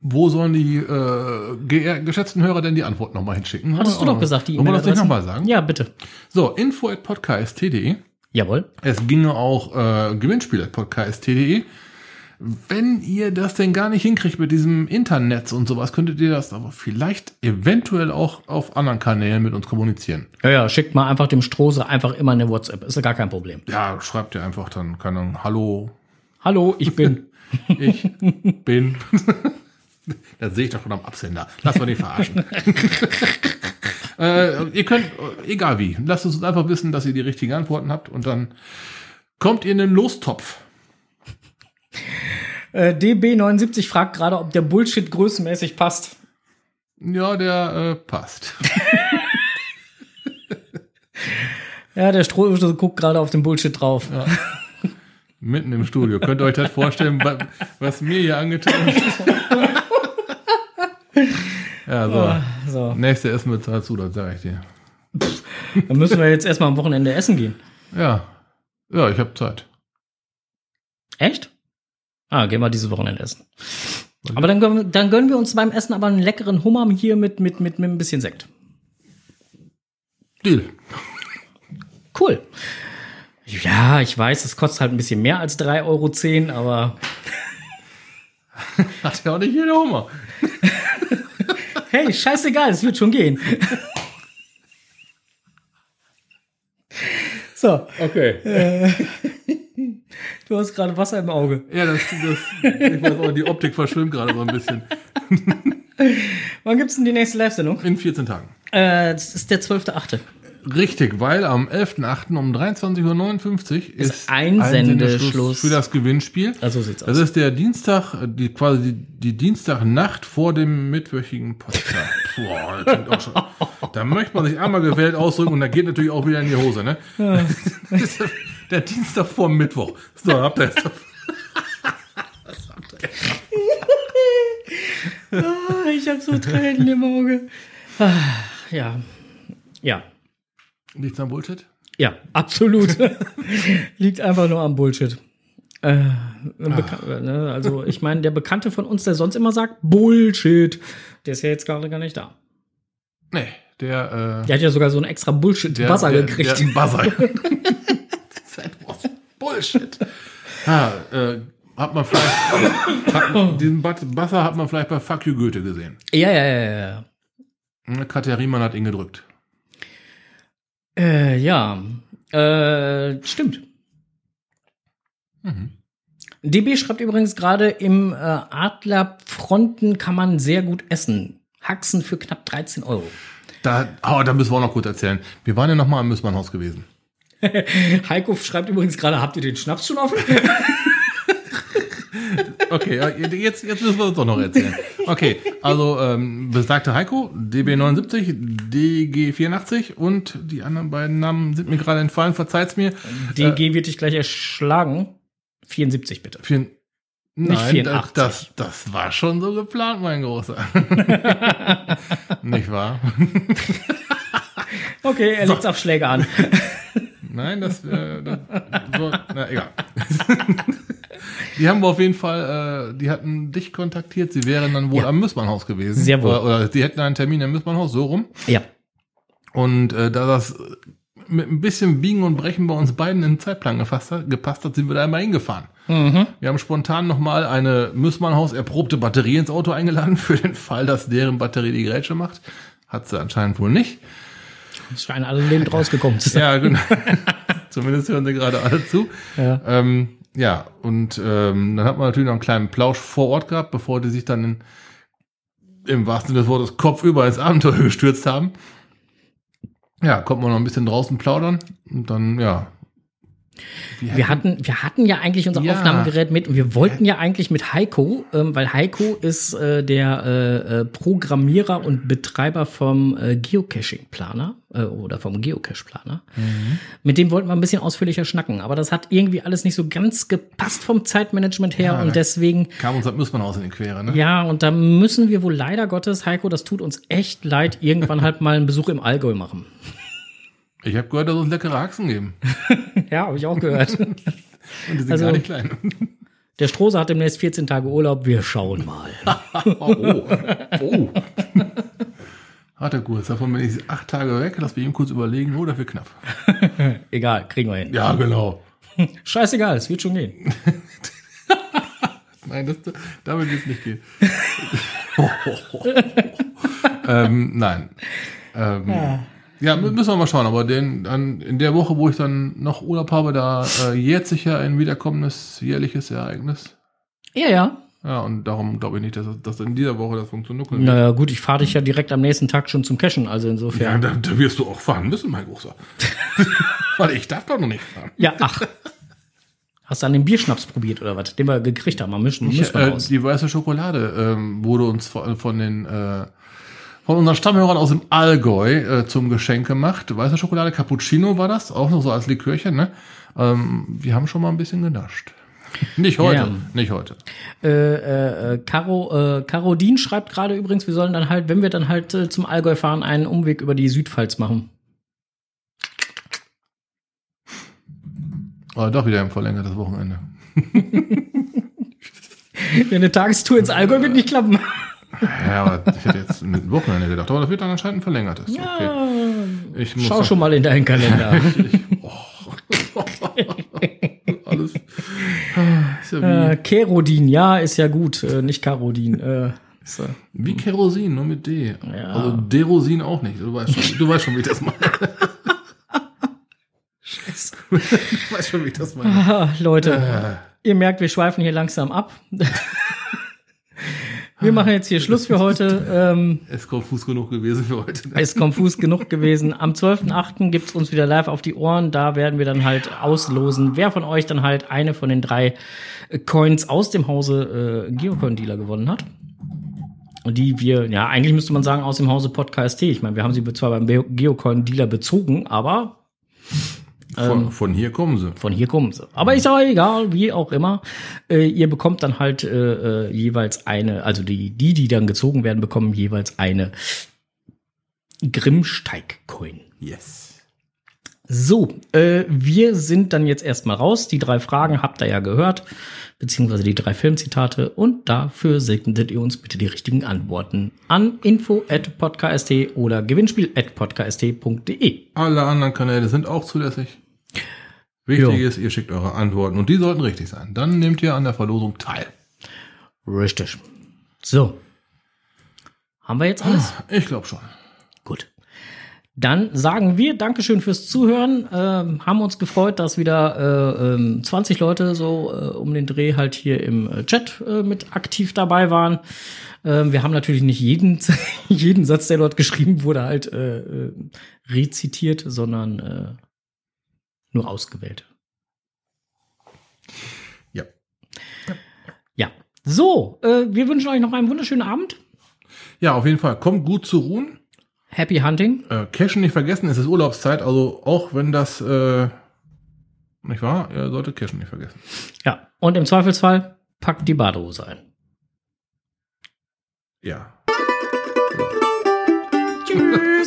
Wo sollen die äh, ge geschätzten Hörer denn die Antwort nochmal hinschicken? Hattest du doch gesagt, die Wollen wir das nicht nochmal sagen? Ja, bitte. So, info at podcast.de. Jawohl. Es ginge auch äh, Gewinnspiel at podcast.de. Wenn ihr das denn gar nicht hinkriegt mit diesem Internet und sowas, könntet ihr das aber vielleicht eventuell auch auf anderen Kanälen mit uns kommunizieren. Ja, ja, schickt mal einfach dem Strose einfach immer eine WhatsApp. Ist ja gar kein Problem. Ja, schreibt ihr einfach dann, keine Ahnung, hallo, Hallo, ich bin. ich bin. das sehe ich doch schon am Absender. Lass mal den verarschen. äh, ihr könnt, äh, egal wie, lasst uns einfach wissen, dass ihr die richtigen Antworten habt und dann kommt ihr in den Lostopf. äh, DB79 fragt gerade, ob der Bullshit größenmäßig passt. Ja, der äh, passt. Ja, der Strose guckt gerade auf den Bullshit drauf. Mitten im Studio. Könnt ihr euch das vorstellen, wa- was mir hier angetan wird? Ja, so. So, Nächste Essen bezahlt zu, das sage ich dir. dann müssen wir jetzt erstmal am Wochenende essen gehen. Ja. Ja, ich habe Zeit. Echt? Ah, gehen wir dieses Wochenende essen. Aber dann, gönnen wir- dann gönnen wir uns beim Essen aber einen leckeren Hummer hier mit, mit, mit, mit ein bisschen Sekt. Deal. Cool. Ja, ich weiß, es kostet halt ein bisschen mehr als 3,10 Euro, aber Hat ja auch nicht jeder Hummer. hey, scheißegal, es wird schon gehen. So, Okay. du hast gerade Wasser im Auge. Ja, das, das, ich weiß auch, die Optik verschwimmt gerade so ein bisschen. Wann gibt's denn die nächste Live-Sendung? In 14 Tagen. Äh, das ist der 12.8. Richtig, weil am 11.8. um 23.59 Uhr ist, Einsendeschluss. für das Gewinnspiel. Also sieht's Das aus. ist der Dienstag, die, quasi die, die Dienstagnacht vor dem mittwöchigen Podcast. Boah, das klingt auch schon. Da möchte man sich einmal gewählt ausdrücken und da geht natürlich auch wieder in die Hose, ne? Das ist der Dienstag vor dem Mittwoch. So, habt ihr jetzt. Ah, ich habe so Tränen im Auge. Ah, ja. Ja. Nichts am Bullshit? Ja, absolut. Liegt einfach nur am Bullshit. Äh, ein Beka- ne, also ich meine, der Bekannte von uns, der sonst immer sagt Bullshit, der ist ja jetzt gerade gar nicht da. Nee, der, äh, Der hat ja sogar so einen extra Bullshit-Buzzer gekriegt. Der, Buzzer. Bullshit. Ah, äh, hat man vielleicht, hat, diesen Buzz- Buzzer hat man vielleicht bei Fuck You Goethe gesehen. ja, ja, ja, ja, ja. Ne, Katja Riemann hat ihn gedrückt. Äh, ja. Äh, stimmt. Mhm. DB schreibt übrigens gerade, im äh, Adlerfronten kann man sehr gut essen. Haxen für knapp 13 Euro. Da, oh, da müssen wir auch noch kurz erzählen. Wir waren ja noch mal im Müssmannhaus gewesen. Heiko schreibt übrigens gerade, habt ihr den Schnaps schon offen? Okay, jetzt, jetzt müssen wir uns doch noch erzählen. Okay, also ähm, besagte Heiko, DB79, DG84 und die anderen beiden Namen sind mir gerade entfallen, verzeiht's mir. DG wird dich gleich erschlagen. 74 bitte. Vier, nein, 84. Das, das war schon so geplant, mein Großer. Nicht wahr? Okay, er legt auf Schläge an. Nein, das, äh, das so, na egal. die haben wir auf jeden Fall, äh, die hatten dich kontaktiert, sie wären dann wohl Ja. am Müssmannhaus gewesen. Sehr wohl. Oder, oder sie hätten einen Termin im Müssmannhaus, so rum. Ja. Und äh, da das mit ein bisschen Biegen und Brechen bei uns beiden in den Zeitplan gefasst hat, gepasst hat, sind wir da einmal hingefahren. Mhm. Wir haben spontan nochmal eine Müssmannhaus erprobte Batterie ins Auto eingeladen, für den Fall, dass deren Batterie die Grätsche macht. Hat sie anscheinend wohl nicht. Es scheinen alle lebend rausgekommen zu sein. Ja, genau. Zumindest hören sie gerade alle zu. Ja. Ähm, ja, und ähm, dann hat man natürlich noch einen kleinen Plausch vor Ort gehabt, bevor die sich dann in, im wahrsten Sinne des Wortes kopfüber ins Abenteuer gestürzt haben. Ja, konnte man noch ein bisschen draußen plaudern und dann, ja. Wir hatten, wir hatten ja eigentlich unser Ja. Aufnahmegerät mit und wir wollten ja eigentlich mit Heiko, ähm, weil Heiko ist äh, der äh, äh, Programmierer und Betreiber vom äh, Geocaching-Planer äh, oder vom Geocache-Planer. Mit dem wollten wir ein bisschen ausführlicher schnacken, aber das hat irgendwie alles nicht so ganz gepasst vom Zeitmanagement her Ja, und deswegen kam uns das Müssmannhaus in die Quere, ne? Ja, und da müssen wir wohl leider Gottes, Heiko, das tut uns echt leid, irgendwann halt mal einen Besuch im Allgäu machen. Ich habe gehört, dass es leckere Haxen geben. Ja, habe ich auch gehört. Und die sind Also- gar nicht klein. Der Strose hat demnächst 14 Tage Urlaub. Wir schauen mal. Oh, oh. oh. Warte kurz, davon bin ich acht Tage weg. Lass mich eben kurz überlegen. Oh, dafür knapp. Egal, kriegen wir hin. Ja, genau. Scheißegal, es wird schon gehen. Nein, das, damit wird es nicht gehen. ähm, nein. Ähm, ja. Mü- müssen wir mal schauen. Aber den, dann in der Woche, wo ich dann noch Urlaub habe, da äh, jährt sich ja ein wiederkommendes jährliches Ereignis. Ja, ja. Ja, und darum glaube ich nicht, dass, dass in dieser Woche das funktioniert. wird. Naja, gut, ich fahre dich ja direkt am nächsten Tag schon zum Cashen, also Ja, insofern. da, da wirst du auch fahren müssen, mein Großer. Weil ich darf doch noch nicht fahren. Ja, ach. Hast du an den Bierschnaps probiert oder was? Den wir gekriegt haben, am Mischen, Ich, äh, die weiße Schokolade ähm, wurde uns von, von den äh, von unseren Stammhörern aus dem Allgäu äh, zum Geschenk gemacht. Weiße Schokolade Cappuccino war das, auch noch so als Likörchen. Ne? Ähm, wir haben schon mal ein bisschen genascht. Nicht heute, Ja. nicht heute. Äh, äh, äh, Caro, äh, Carodin schreibt gerade übrigens, wir sollen dann halt, wenn wir dann halt äh, zum Allgäu fahren, einen Umweg über die Südpfalz machen. Aber doch wieder ein verlängertes Wochenende. Eine Tagestour ins Allgäu wird nicht klappen. Ja, aber ich hätte jetzt mit dem Wochenende gedacht, aber das wird dann anscheinend ein verlängertes. Okay. Ich muss Schau noch- schon mal in deinen Kalender. ist ja wie, Äh, Kerodin, ja, ist ja gut, äh, nicht Karodin. Äh, äh, wie Kerosin, nur mit D. Ja. Also Derosin auch nicht. Du weißt schon, du weißt schon wie ich das meine. Scheiße. du weißt schon, wie ich das meine. Ah, Leute, Äh, ihr merkt, wir schweifen hier langsam ab. Wir machen jetzt hier Schluss für heute. Ähm, ist konfus genug gewesen für heute. ist konfus genug gewesen. Am 12.8. gibt's uns wieder live auf die Ohren. Da werden wir dann halt auslosen, wer von euch dann halt eine von den drei Coins aus dem Hause äh, Geocoin-Dealer gewonnen hat. Die wir, ja, eigentlich müsste man sagen, aus dem Hause Podcast. Ich meine, wir haben sie zwar beim Be- Geocoin-Dealer bezogen, aber Von, von hier kommen sie. von hier kommen sie. Aber ist auch egal, wie auch immer. Äh, ihr bekommt dann halt äh, äh, jeweils eine, also die, die, die dann gezogen werden, bekommen jeweils eine Grimmsteig-Coin. Yes. So, äh, wir sind dann jetzt erstmal raus. Die drei Fragen habt ihr ja gehört, beziehungsweise die drei Filmzitate. Und dafür sendet ihr uns bitte die richtigen Antworten an info at podcast oder gewinnspiel at podcast.de. Alle anderen Kanäle sind auch zulässig. Wichtig Jo. ist, ihr schickt eure Antworten und die sollten richtig sein. Dann nehmt ihr an der Verlosung teil. Richtig. So. Haben wir jetzt alles? Ich glaube schon. Gut. Dann sagen wir Dankeschön fürs Zuhören. Ähm, haben uns gefreut, dass wieder äh, ähm, 20 Leute so äh, um den Dreh halt hier im äh, Chat äh, mit aktiv dabei waren. Ähm, wir haben natürlich nicht jeden, jeden Satz, der dort geschrieben wurde, halt äh, äh, rezitiert, sondern nur ausgewählte. Ja. Ja. So, äh, wir wünschen euch noch einen wunderschönen Abend. Ja, auf jeden Fall. Kommt gut zu ruhen. Happy Hunting. Äh, Cashen nicht vergessen, es ist Urlaubszeit, also auch wenn das, äh, nicht wahr? Ihr solltet Cashen nicht vergessen. Ja. Und im Zweifelsfall packt die Badehose ein. Ja. Tschüss. Ciao.